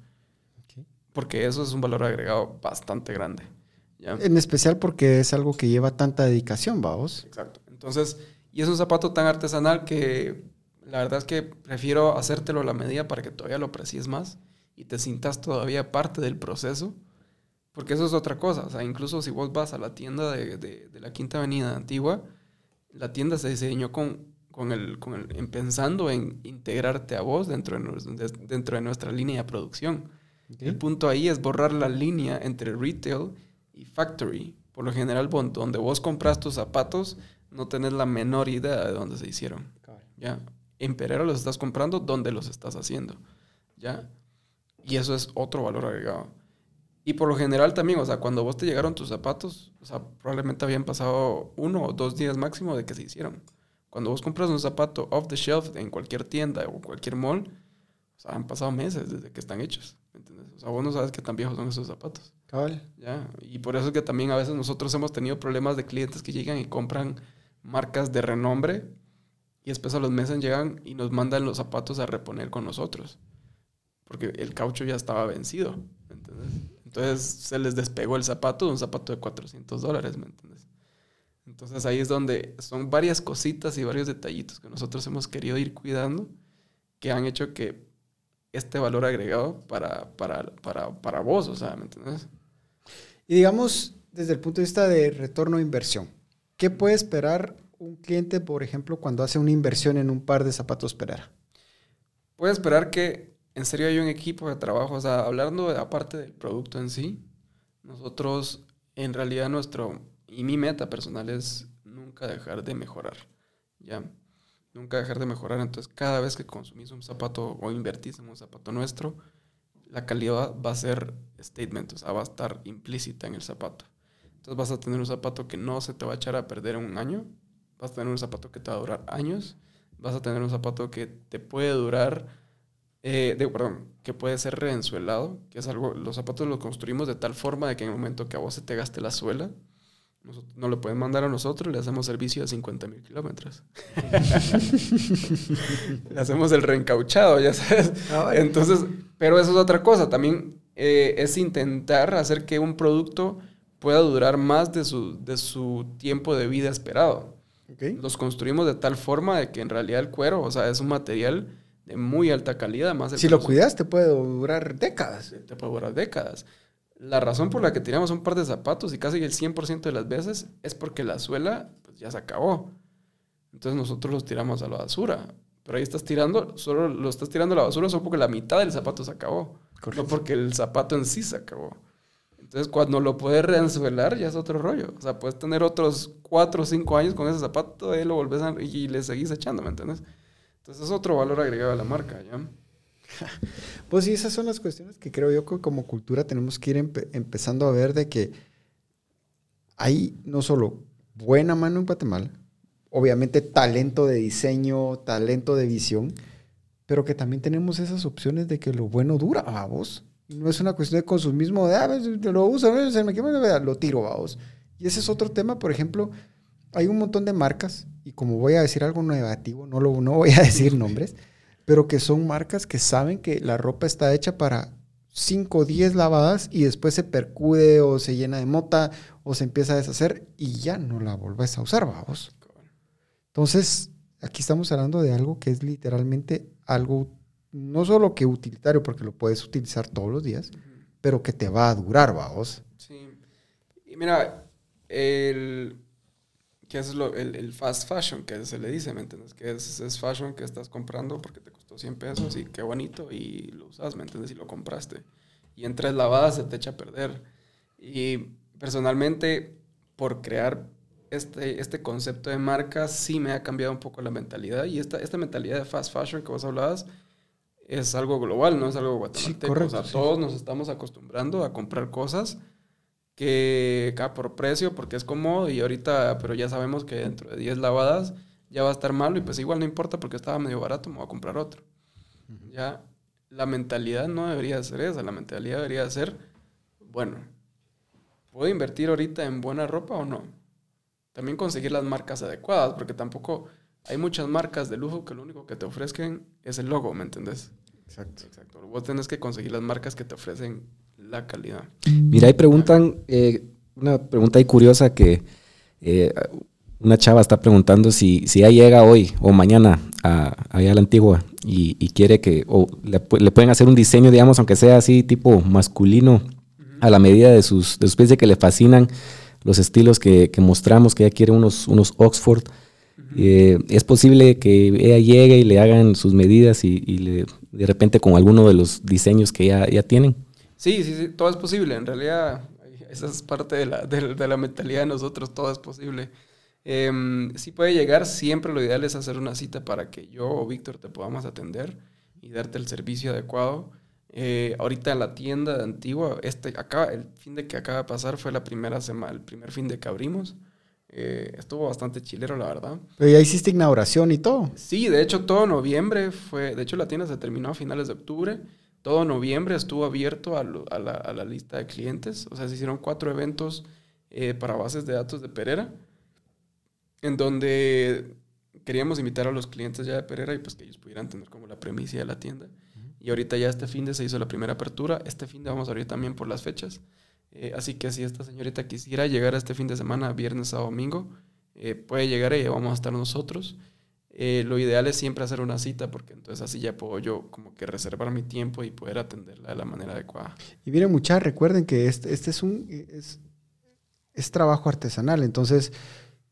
Porque eso es un valor agregado bastante grande. En especial porque es algo que lleva tanta dedicación, vamos. Exacto. Entonces, y es un zapato tan artesanal que la verdad es que prefiero hacértelo a la medida para que todavía lo aprecies más y te sientas todavía parte del proceso. Porque eso es otra cosa. O sea, incluso si vos vas a la tienda de, de, la Quinta Avenida Antigua, la tienda se diseñó con, con, el, con el, pensando en integrarte a vos dentro de, dentro de nuestra línea de producción. El punto ahí es borrar la línea entre retail y factory. Por lo general, donde vos compras tus zapatos, no tenés la menor idea de dónde se hicieron. ¿Ya? En Pereira los estás comprando, ¿dónde los estás haciendo? ¿Ya? Y eso es otro valor agregado. Y por lo general también, o sea, cuando vos te llegaron tus zapatos, o sea, probablemente habían pasado uno o dos días máximo de que se hicieron. Cuando vos compras un zapato off the shelf en cualquier tienda o cualquier mall, o sea, han pasado meses desde que están hechos. ¿entiendes? O sea, vos no sabes qué tan viejos son esos zapatos. Cabal. ¿Ya? Y por eso es que también a veces nosotros hemos tenido problemas de clientes que llegan y compran marcas de renombre y después a los meses llegan y nos mandan los zapatos a reponer con nosotros porque el caucho ya estaba vencido, ¿me entiendes? Entonces se les despegó el zapato, un zapato de 400 dólares, ¿me entiendes? Entonces ahí es donde son varias cositas y varios detallitos que nosotros hemos querido ir cuidando que han hecho que este valor agregado para, para, para, para vos, o sea, ¿me entiendes? Y digamos, desde el punto de vista de retorno a inversión, ¿qué puede esperar un cliente, por ejemplo, cuando hace una inversión en un par de zapatos Pereira? Puede esperar que en serio hay un equipo de trabajo, o sea, hablando de, aparte del producto en sí, nosotros en realidad nuestro, y mi meta personal es nunca dejar de mejorar, ¿ya? Nunca dejar de mejorar, entonces cada vez que consumís un zapato o invertís en un zapato nuestro, la calidad va a ser statement, o sea, va a estar implícita en el zapato. Entonces vas a tener un zapato que no se te va a echar a perder en un año, vas a tener un zapato que te va a durar años, vas a tener un zapato que te puede durar eh, de, perdón, que puede ser reensuelado, que es algo, los zapatos los construimos de tal forma de que en el momento que a vos se te gaste la suela, no lo pueden mandar a nosotros, le hacemos servicio a 50 mil kilómetros. le hacemos el reencauchado, ya sabes. Entonces, pero eso es otra cosa, también eh, es intentar hacer que un producto pueda durar más de su, de su tiempo de vida esperado. Los construimos de tal forma de que en realidad el cuero, o sea, es un material de muy alta calidad. Más si lo cuidas, te puede durar décadas. Te puede durar décadas. La razón por la que tiramos un par de zapatos y casi el 100% de las veces es porque la suela pues, ya se acabó. Entonces nosotros los tiramos a la basura. Pero ahí estás tirando, solo lo estás tirando a la basura solo porque la mitad del zapato se acabó. No porque el zapato en sí se acabó. Entonces cuando lo puedes reensuelar ya es otro rollo. O sea, puedes tener otros 4 o 5 años con ese zapato y lo volvés y le seguís echando, ¿me entiendes? Entonces es otro valor agregado a la marca, ¿ya? Pues sí, esas son las cuestiones que creo yo que como cultura tenemos que ir empezando a ver de que hay no solo buena mano en Guatemala, obviamente talento de diseño, talento de visión, pero que también tenemos esas opciones de que lo bueno dura, vamos. No es una cuestión de consumismo, de, ah, lo uso, se me quema, lo tiro, vamos. Y ese es otro tema, por ejemplo, hay un montón de marcas, y como voy a decir algo negativo, no, lo, no voy a decir nombres, pero que son marcas que saben que la ropa está hecha para 5 o 10 lavadas y después se percude o se llena de mota o se empieza a deshacer y ya no la vuelves a usar, vamos. Entonces, aquí estamos hablando de algo que es literalmente algo no solo que utilitario, porque lo puedes utilizar todos los días, pero que te va a durar, vamos. Sí. Y mira, el, que es lo, el, el, fast fashion, que se le dice, ¿me entiendes? Que es, es, fashion que estás comprando porque te costó 100 pesos y qué bonito y lo usas, ¿me entiendes? Y lo compraste. Y en tres lavadas se te echa a perder. Y personalmente, por crear este, este concepto de marca sí me ha cambiado un poco la mentalidad. Y esta, esta mentalidad de fast fashion que vos hablabas es algo global, no es algo guatemalteco. correcto, o sea, sí. todos nos estamos acostumbrando a comprar cosas que acá por precio, porque es cómodo y ahorita, pero ya sabemos que dentro de 10 lavadas ya va a estar malo y pues igual no importa porque estaba medio barato, me voy a comprar otro. Ya la mentalidad no debería ser esa, la mentalidad debería ser, bueno, ¿puedo invertir ahorita en buena ropa o no? También conseguir las marcas adecuadas, porque tampoco hay muchas marcas de lujo que lo único que te ofrezcan es el logo, ¿me entendés? Exacto. Exacto. Vos tenés que conseguir las marcas que te ofrecen la calidad. Mira, ahí preguntan, eh, una pregunta ahí curiosa que eh, una chava está preguntando si, si ella llega hoy o mañana a, allá a la antigua y, y quiere que, o le, le pueden hacer un diseño, digamos, aunque sea así tipo masculino, a la medida de sus, de sus pies, de que le fascinan los estilos que, que mostramos, que ella quiere unos, unos Oxford. Eh, es posible que ella llegue y le hagan sus medidas y, y le, de repente con alguno de los diseños que ya, ya tienen. Sí, sí, sí, todo es posible. En realidad, esa es parte de la, de, de la mentalidad de nosotros, todo es posible. Eh, sí puede llegar, siempre lo ideal es hacer una cita para que yo o Víctor te podamos atender y darte el servicio adecuado. Eh, ahorita en la tienda de Antigua, este, acaba, el fin de que acaba de pasar fue la primera semana, el primer fin de que abrimos. Eh, estuvo bastante chilero, la verdad. Pero ya hiciste inauguración y todo. Sí, de hecho todo noviembre fue, de hecho la tienda se terminó a finales de octubre, todo noviembre estuvo abierto a, lo- a la, a la lista de clientes, o sea, se hicieron cuatro eventos eh, para bases de datos de Pereira, en donde queríamos invitar a los clientes ya de Pereira y pues que ellos pudieran tener como la premicia de la tienda. Y ahorita ya este fin de se hizo la primera apertura, este fin de vamos a abrir también por las fechas. Eh, así que si esta señorita quisiera llegar a este fin de semana, viernes a domingo, eh, puede llegar y vamos a estar nosotros. Eh, lo ideal es siempre hacer una cita porque entonces así ya puedo yo como que reservar mi tiempo y poder atenderla de la manera adecuada. Y miren, muchachos, recuerden que este, este es un es, es trabajo artesanal, entonces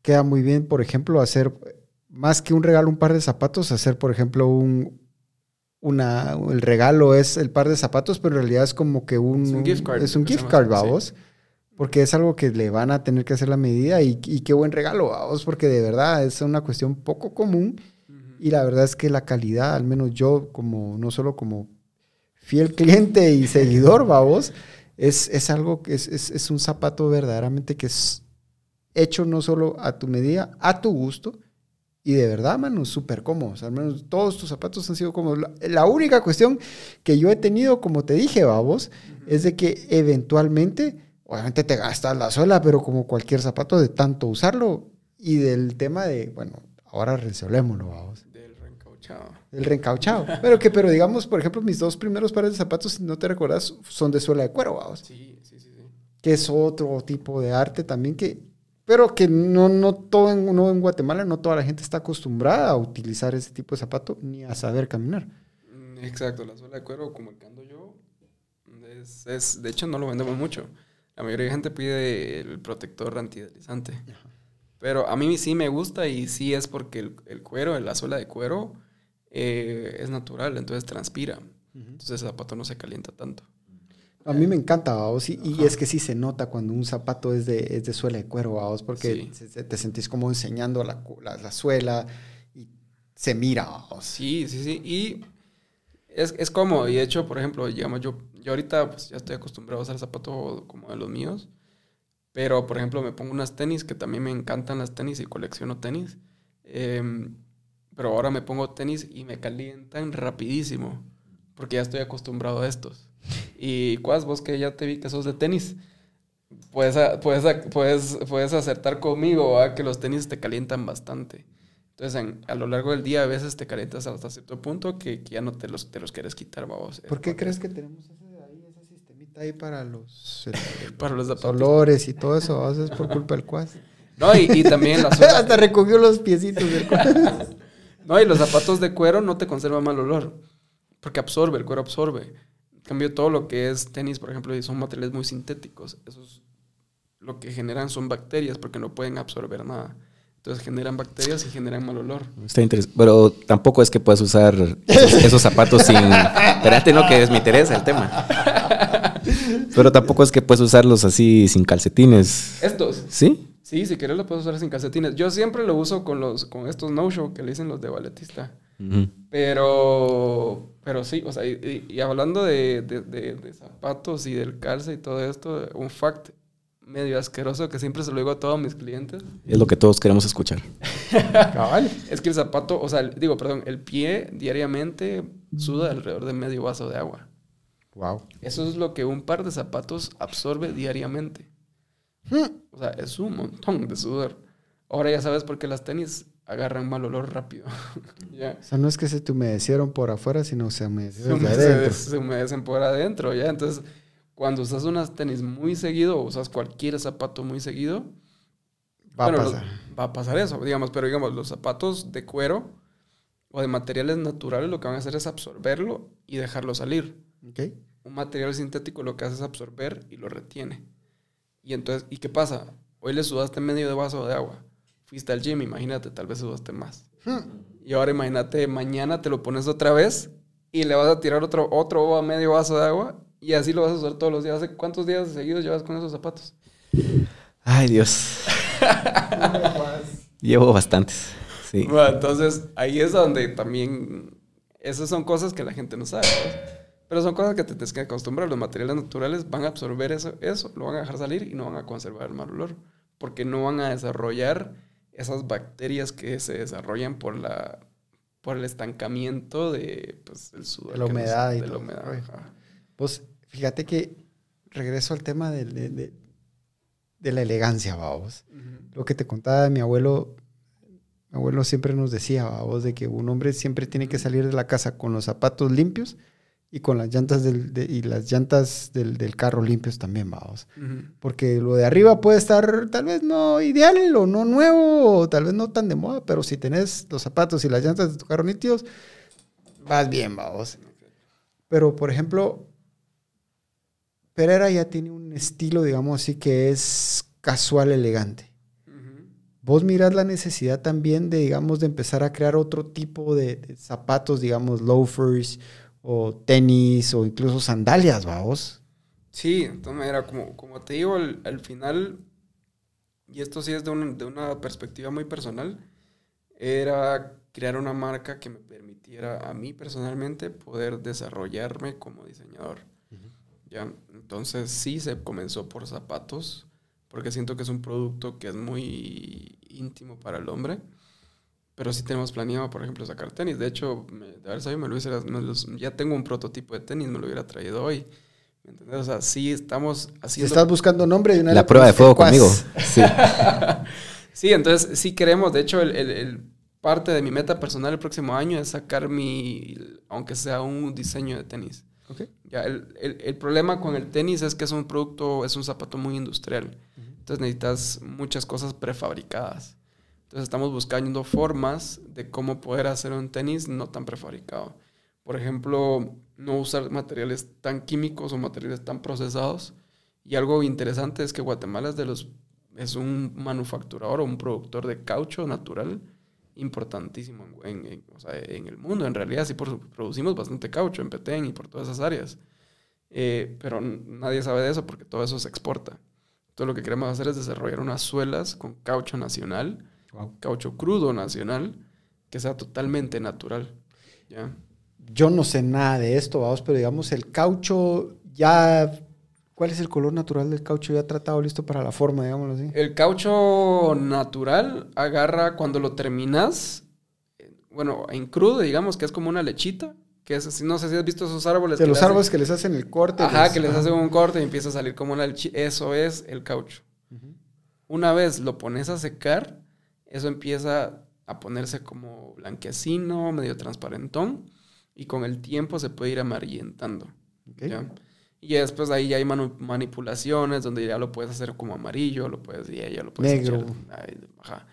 queda muy bien, por ejemplo, hacer más que un regalo, un par de zapatos, hacer, por ejemplo, un una el regalo es el par de zapatos, pero en realidad es como que un Es un gift card, es un gift card, sí. vamos. Porque es algo que le van a tener que hacer la medida y, y qué buen regalo, vamos, porque de verdad es una cuestión poco común y la verdad es que la calidad, al menos yo como, no solo como fiel cliente y seguidor, vamos, es, es algo que es, es, es un zapato verdaderamente que es hecho no solo a tu medida, a tu gusto, y de verdad, mano, súper cómodos. Al menos todos tus zapatos han sido cómodos. La, única cuestión que yo he tenido, como te dije, babos, es de que eventualmente, obviamente te gastas la suela, pero como cualquier zapato, de tanto usarlo y del tema de, bueno, ahora resolvémoslo, babos. Del reencauchado. El reencauchado. pero que, pero digamos, por ejemplo, mis dos primeros pares de zapatos, si no te recuerdas, son de suela de cuero, babos. Sí, sí, sí, sí. Que es otro tipo de arte también que pero que no, no todo en, no en Guatemala, no toda la gente está acostumbrada a utilizar ese tipo de zapato ni a saber caminar. Mm, Exacto, la suela de cuero, como el que ando yo, es, es- de hecho no lo vendemos mucho. La mayoría de gente pide el protector antideslizante. Pero a mí sí me gusta y sí es porque el, el cuero, la suela de cuero, eh, es natural, entonces transpira. Entonces el zapato no se calienta tanto. A mí me encanta, vamos, y, y es que sí se nota cuando un zapato es de, es de suela de cuero, vamos, porque Sí. te sentís como enseñando la, la suela y se mira, vamos. Sí, sí, sí. Y es, es cómodo. Y de hecho, por ejemplo, digamos, yo, yo ahorita pues, ya estoy acostumbrado a usar zapatos como de los míos. Pero, por ejemplo, me pongo unas tenis, que también me encantan las tenis y colecciono tenis. Em, pero ahora me pongo tenis y me calientan rapidísimo. Porque ya estoy acostumbrado a estos. Y Cuas, vos que ya te vi que sos de tenis, puedes, a- puedes, a- puedes, puedes acertar conmigo ¿va? que los tenis te calientan bastante. Entonces, en- a lo largo del día a veces te calientas hasta cierto punto que, que ya no te los, te los quieres quitar, vamos. ¿Por qué crees que tenemos ese, ahí, ese sistemita ahí para los, el- el- Para los los olores y todo eso? es por culpa del cuas. No, y, y también la Hasta recogió los piecitos del cuas. No, y los zapatos de cuero no te conservan mal olor. Porque absorbe, el cuero absorbe. Cambio, todo lo que es tenis, por ejemplo, y son materiales muy sintéticos. Esos lo que generan son bacterias porque no pueden absorber nada. Entonces generan bacterias y generan mal olor. Está interesante. Pero tampoco es que puedas usar esos, esos zapatos sin. Espérate, no, que es me interesa el tema. Pero tampoco es que puedes usarlos así sin calcetines. Estos. ¿Sí? Sí, si quieres lo puedes usar sin calcetines. Yo siempre lo uso con los con estos no-show que le dicen los de balletista. Pero, pero sí, o sea, y, y hablando de, de- de- de zapatos y del calce y todo esto, un fact medio asqueroso que siempre se lo digo a todos mis clientes, Es lo que todos queremos escuchar. Cabal. es que el zapato, o sea, el- digo, perdón, el pie diariamente suda alrededor de medio vaso de agua. Wow. Eso es lo que un par de zapatos absorbe diariamente. O sea, es un montón de sudor. Ahora ya sabes por qué las tenis agarran mal olor rápido. ya. O sea, no es que se te humedecieron por afuera, sino se Se, humedecieron hume- de se- adentro. se humedecen por adentro, ¿ya? Entonces, cuando usas unas tenis muy seguido o usas cualquier zapato muy seguido, Va bueno, a pasar. va a pasar eso, digamos, pero digamos, los zapatos de cuero o de materiales naturales lo que van a hacer es absorberlo y dejarlo salir. Un material sintético lo que hace es absorber y lo retiene. Y entonces, ¿y qué pasa? Hoy le sudaste medio de vaso de agua. Fuiste al gym, imagínate, tal vez sudaste más. Y ahora imagínate, mañana te lo pones otra vez y le vas a tirar otro, otro medio vaso de agua y así lo vas a usar todos los días. ¿Hace cuántos días seguidos llevas con esos zapatos? Ay, Dios. Llevo bastantes. Sí. Bueno, entonces ahí es donde también esas son cosas que la gente no sabe. Pero son cosas que te tienes que acostumbrar. Los materiales naturales van a absorber eso, eso, lo van a dejar salir y no van a conservar el mal olor. Porque no van a desarrollar esas bacterias que se desarrollan por la por el estancamiento de pues, el sudor. De la nos- humedad y de la todo. humedad. Pues fíjate que regreso al tema de, de- de- de la elegancia, vamos. Lo que te contaba mi abuelo, mi abuelo siempre nos decía, vamos, de que un hombre siempre tiene que salir de la casa con los zapatos limpios y con las llantas del, de- y las llantas del, del carro limpios también, vamos. Ujú. Porque lo de arriba puede estar tal vez no ideal o no nuevo o tal vez no tan de moda, pero si tenés los zapatos y las llantas de tu carro nítidos, vas bien, vamos. Pero, por ejemplo, Pereira ya tiene un estilo, digamos así, que es casual elegante. Ujú. Vos mirás la necesidad también de, digamos, de empezar a crear otro tipo de, de zapatos, digamos, loafers o tenis o incluso sandalias, vamos. Sí, entonces era como, como te digo, al, al final, y esto sí es de, un- de una perspectiva muy personal, era crear una marca que me permitiera a mí personalmente poder desarrollarme como diseñador. ¿ya? Entonces sí se comenzó por zapatos, porque siento que es un producto que es muy íntimo para el hombre. Pero sí tenemos planeado, por ejemplo, sacar tenis. De hecho, me- de haber sabido, me lo hubiera- me los- ya tengo un prototipo de tenis, me lo hubiera traído hoy. ¿Me entendés? O sea, sí estamos Si haciendo... estás buscando nombre de una La prueba de fuego conmigo. Sí. Sí, entonces sí queremos, de hecho, el, el- el parte de mi meta personal el próximo año es sacar mi, aunque sea un diseño de tenis. Ok. Ya, el, el- el problema con el tenis es que es un producto, es un zapato muy industrial. Entonces necesitas muchas cosas prefabricadas. Entonces estamos buscando formas de cómo poder hacer un tenis no tan prefabricado. Por ejemplo, no usar materiales tan químicos o materiales tan procesados. Y algo interesante es que Guatemala es, de los, es un manufacturador o un productor de caucho natural importantísimo en, en- o sea, en el mundo. En realidad sí por- producimos bastante caucho en Petén y por todas esas áreas. Eh, pero nadie sabe de eso porque todo eso se exporta. Entonces lo que queremos hacer es desarrollar unas suelas con caucho nacional, caucho crudo nacional, que sea totalmente natural. ¿ya? Yo no sé nada de esto, vamos, pero digamos, el caucho ya. ¿Cuál es el color natural del caucho ya tratado, listo para la forma, digámoslo así? El caucho natural agarra cuando lo terminas, bueno, en crudo, digamos que es como una lechita, que es, no sé si has visto esos árboles. De que los hacen- árboles que les hacen el corte. Ajá, que les hacen un corte y empieza a salir como una lechita. Eso es el caucho. Una vez lo pones a secar, eso empieza a ponerse como blanquecino, medio transparentón, y con el tiempo se puede ir amarillentando. Ok. ¿ya? Y después ahí ya hay manipulaciones donde ya lo puedes hacer como amarillo, lo puedes, ya, ya lo puedes Negro. ay, ajá.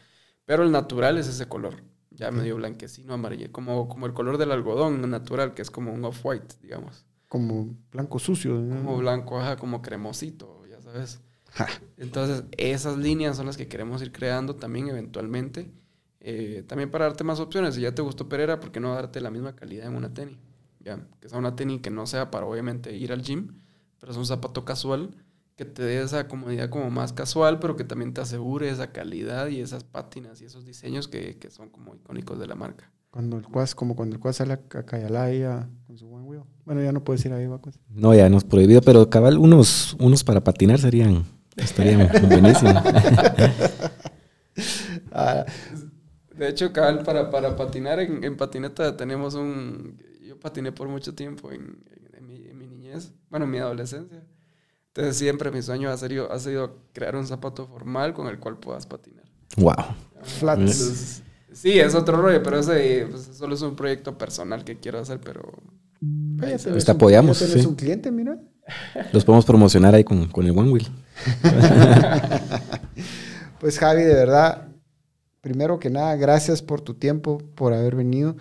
Pero el natural es ese color, ya medio blanquecino, amarillo, como, como el color del algodón natural, que es como un off-white, digamos. Como blanco sucio. ¿no? Como blanco, ajá, como cremosito, ya sabes. Ja. Entonces, esas líneas son las que queremos ir creando también eventualmente. eh, también para darte más opciones. Si ya te gustó Pereira, ¿por qué no darte la misma calidad en una tenis? Ya, que sea una tenis que no sea para obviamente ir al gym, pero es un zapato casual que te dé esa comodidad como más casual, pero que también te asegure esa calidad y esas pátinas y esos diseños que, que son como icónicos de la marca. Cuando el Quas, como cuando el Quas sale a Cayalá ahí a, con su Wheel. Bueno, ya no puedes ir ahí, va. Pues. No, ya no es prohibido, pero cabal, unos, unos para patinar serían, estarían buenísimos. ah. De hecho, cabal, para, para patinar en, en, patineta tenemos un... Yo patiné por mucho tiempo en, en, mi, en, mi, niñez, bueno, en mi adolescencia. Entonces siempre mi sueño ha sido, ha sido crear un zapato formal con el cual puedas patinar. Wow. Flats. Entonces, Sí, es otro rollo, pero ese pues, solo es un proyecto personal que quiero hacer, pero... Pues te apoyamos. ¿Ya tenés sí. un cliente, mira? Los podemos promocionar ahí con, con el One Wheel. pues Javi, de verdad, primero que nada, gracias por tu tiempo, por haber venido.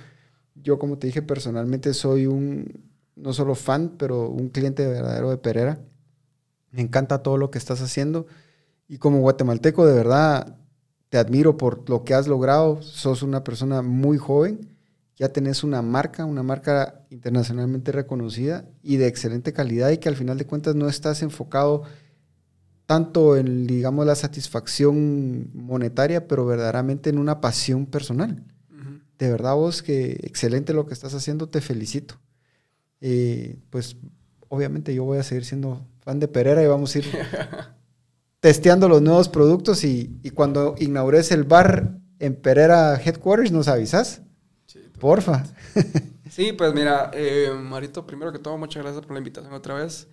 Yo, como te dije, personalmente soy un, no solo fan, pero un cliente verdadero de Pereira. Me encanta todo lo que estás haciendo. Y como guatemalteco, de verdad, te admiro por lo que has logrado. Sos una persona muy joven. Ya tenés una marca, una marca internacionalmente reconocida y de excelente calidad y que al final de cuentas no estás enfocado tanto en, digamos, la satisfacción monetaria, pero verdaderamente en una pasión personal. Uh -huh. De verdad vos que excelente lo que estás haciendo, te felicito. Eh, pues obviamente yo voy a seguir siendo fan de Pereira y vamos a ir testeando los nuevos productos y, y, cuando inaugures el bar en Pereira Headquarters nos avisas. Sí, Porfa. Sí, pues mira, eh, Marito, primero que todo, muchas gracias por la invitación otra vez.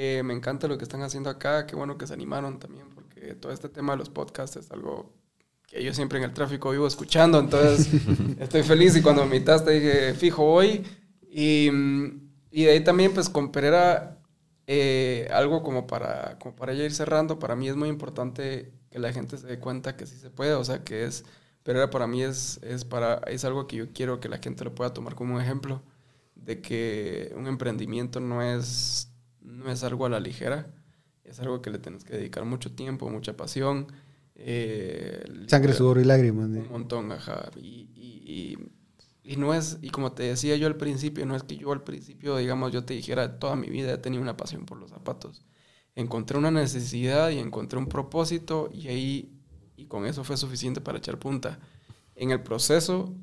Eh, me encanta lo que están haciendo acá, qué bueno que se animaron también, porque todo este tema de los podcasts es algo que yo siempre en el tráfico vivo escuchando, entonces estoy feliz y cuando me invitaste dije, fijo, voy. Y, y de ahí también, pues con Pereira eh, algo como para, como para ya ir cerrando, para mí es muy importante que la gente se dé cuenta que sí se puede, o sea, que es, pero para mí es, es, para, es algo que yo quiero que la gente lo pueda tomar como un ejemplo de que un emprendimiento no es, no es algo a la ligera, es algo que le tienes que dedicar mucho tiempo, mucha pasión. Eh, Sangre, sudor y lágrimas. Un ¿eh? montón, ajá. Y, y, y, no es, y como te decía yo al principio, no es que yo al principio, digamos, yo te dijera, toda mi vida he tenido una pasión por los zapatos. Encontré una necesidad y encontré un propósito y ahí, y con eso fue suficiente para echar punta. En el proceso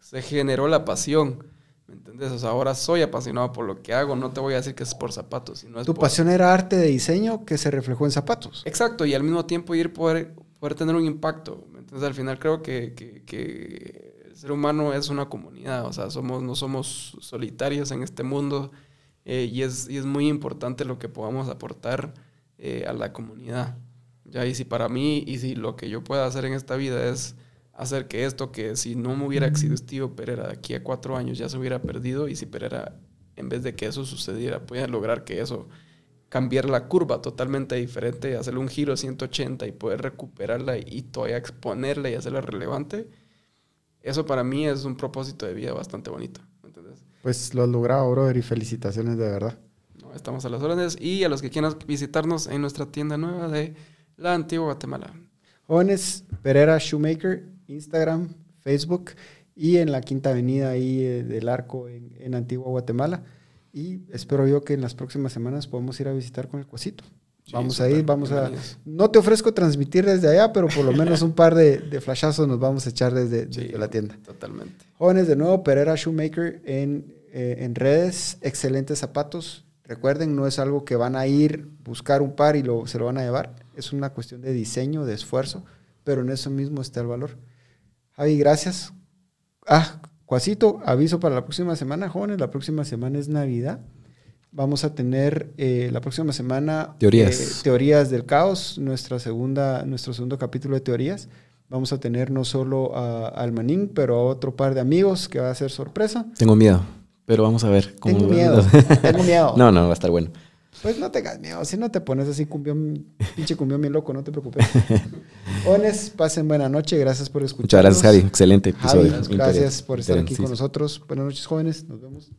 se generó la pasión. ¿Me entiendes? O sea, ahora soy apasionado por lo que hago. No te voy a decir que es por zapatos. Sino es tu por... pasión era arte de diseño que se reflejó en zapatos. Exacto, y al mismo tiempo ir poder, poder tener un impacto. Entonces, al final creo que, que, que el ser humano es una comunidad, o sea, somos, no somos solitarios en este mundo eh, y, es, y es muy importante lo que podamos aportar eh, a la comunidad. ¿ya? Y si para mí, y si lo que yo pueda hacer en esta vida es hacer que esto, que si no me hubiera existido Pereira de aquí a cuatro años ya se hubiera perdido, y si Pereira, en vez de que eso sucediera, pudiera lograr que eso cambiar la curva totalmente diferente, hacerle un giro 180 y poder recuperarla y todavía exponerla y hacerla relevante, eso para mí es un propósito de vida bastante bonito. ¿entendés? Pues lo has logrado, brother, y felicitaciones de verdad. No, estamos a las órdenes y a los que quieran visitarnos en nuestra tienda nueva de la Antigua Guatemala. Jóvenes, Pereira Shoemaker, Instagram, Facebook y en la Quinta Avenida ahí eh, del Arco en, en Antigua Guatemala. Y espero yo que en las próximas semanas podamos ir a visitar con el Cuasito. Sí, vamos a ir, vamos a... No te ofrezco transmitir desde allá, pero por lo menos un par de, de flashazos nos vamos a echar desde, sí, desde, la tienda. Totalmente. Jóvenes, de nuevo, Pereira Shoemaker en, eh, en redes, excelentes zapatos. Recuerden, no es algo que van a ir, buscar un par y lo, se lo van a llevar. Es una cuestión de diseño, de esfuerzo, pero en eso mismo está el valor. Javi, gracias. Ah, Cuasito, aviso para la próxima semana, jóvenes. La próxima semana es Navidad. Vamos a tener eh, la próxima semana teorías. Eh, teorías del caos, nuestra segunda, nuestro segundo capítulo de teorías. Vamos a tener no solo a, al Manín, pero a otro par de amigos que va a ser sorpresa. Tengo miedo, pero vamos a ver cómo. Tengo miedo, tengo miedo. No, no, va a estar bueno. Pues no tengas miedo, si no te pones así cumbión, pinche cumbión bien loco, no te preocupes. Jóvenes, pasen buena noche, gracias por escuchar. Muchas gracias, Javi, excelente episodio. Javi, gracias por estar aquí con nosotros. Buenas noches, jóvenes, nos vemos.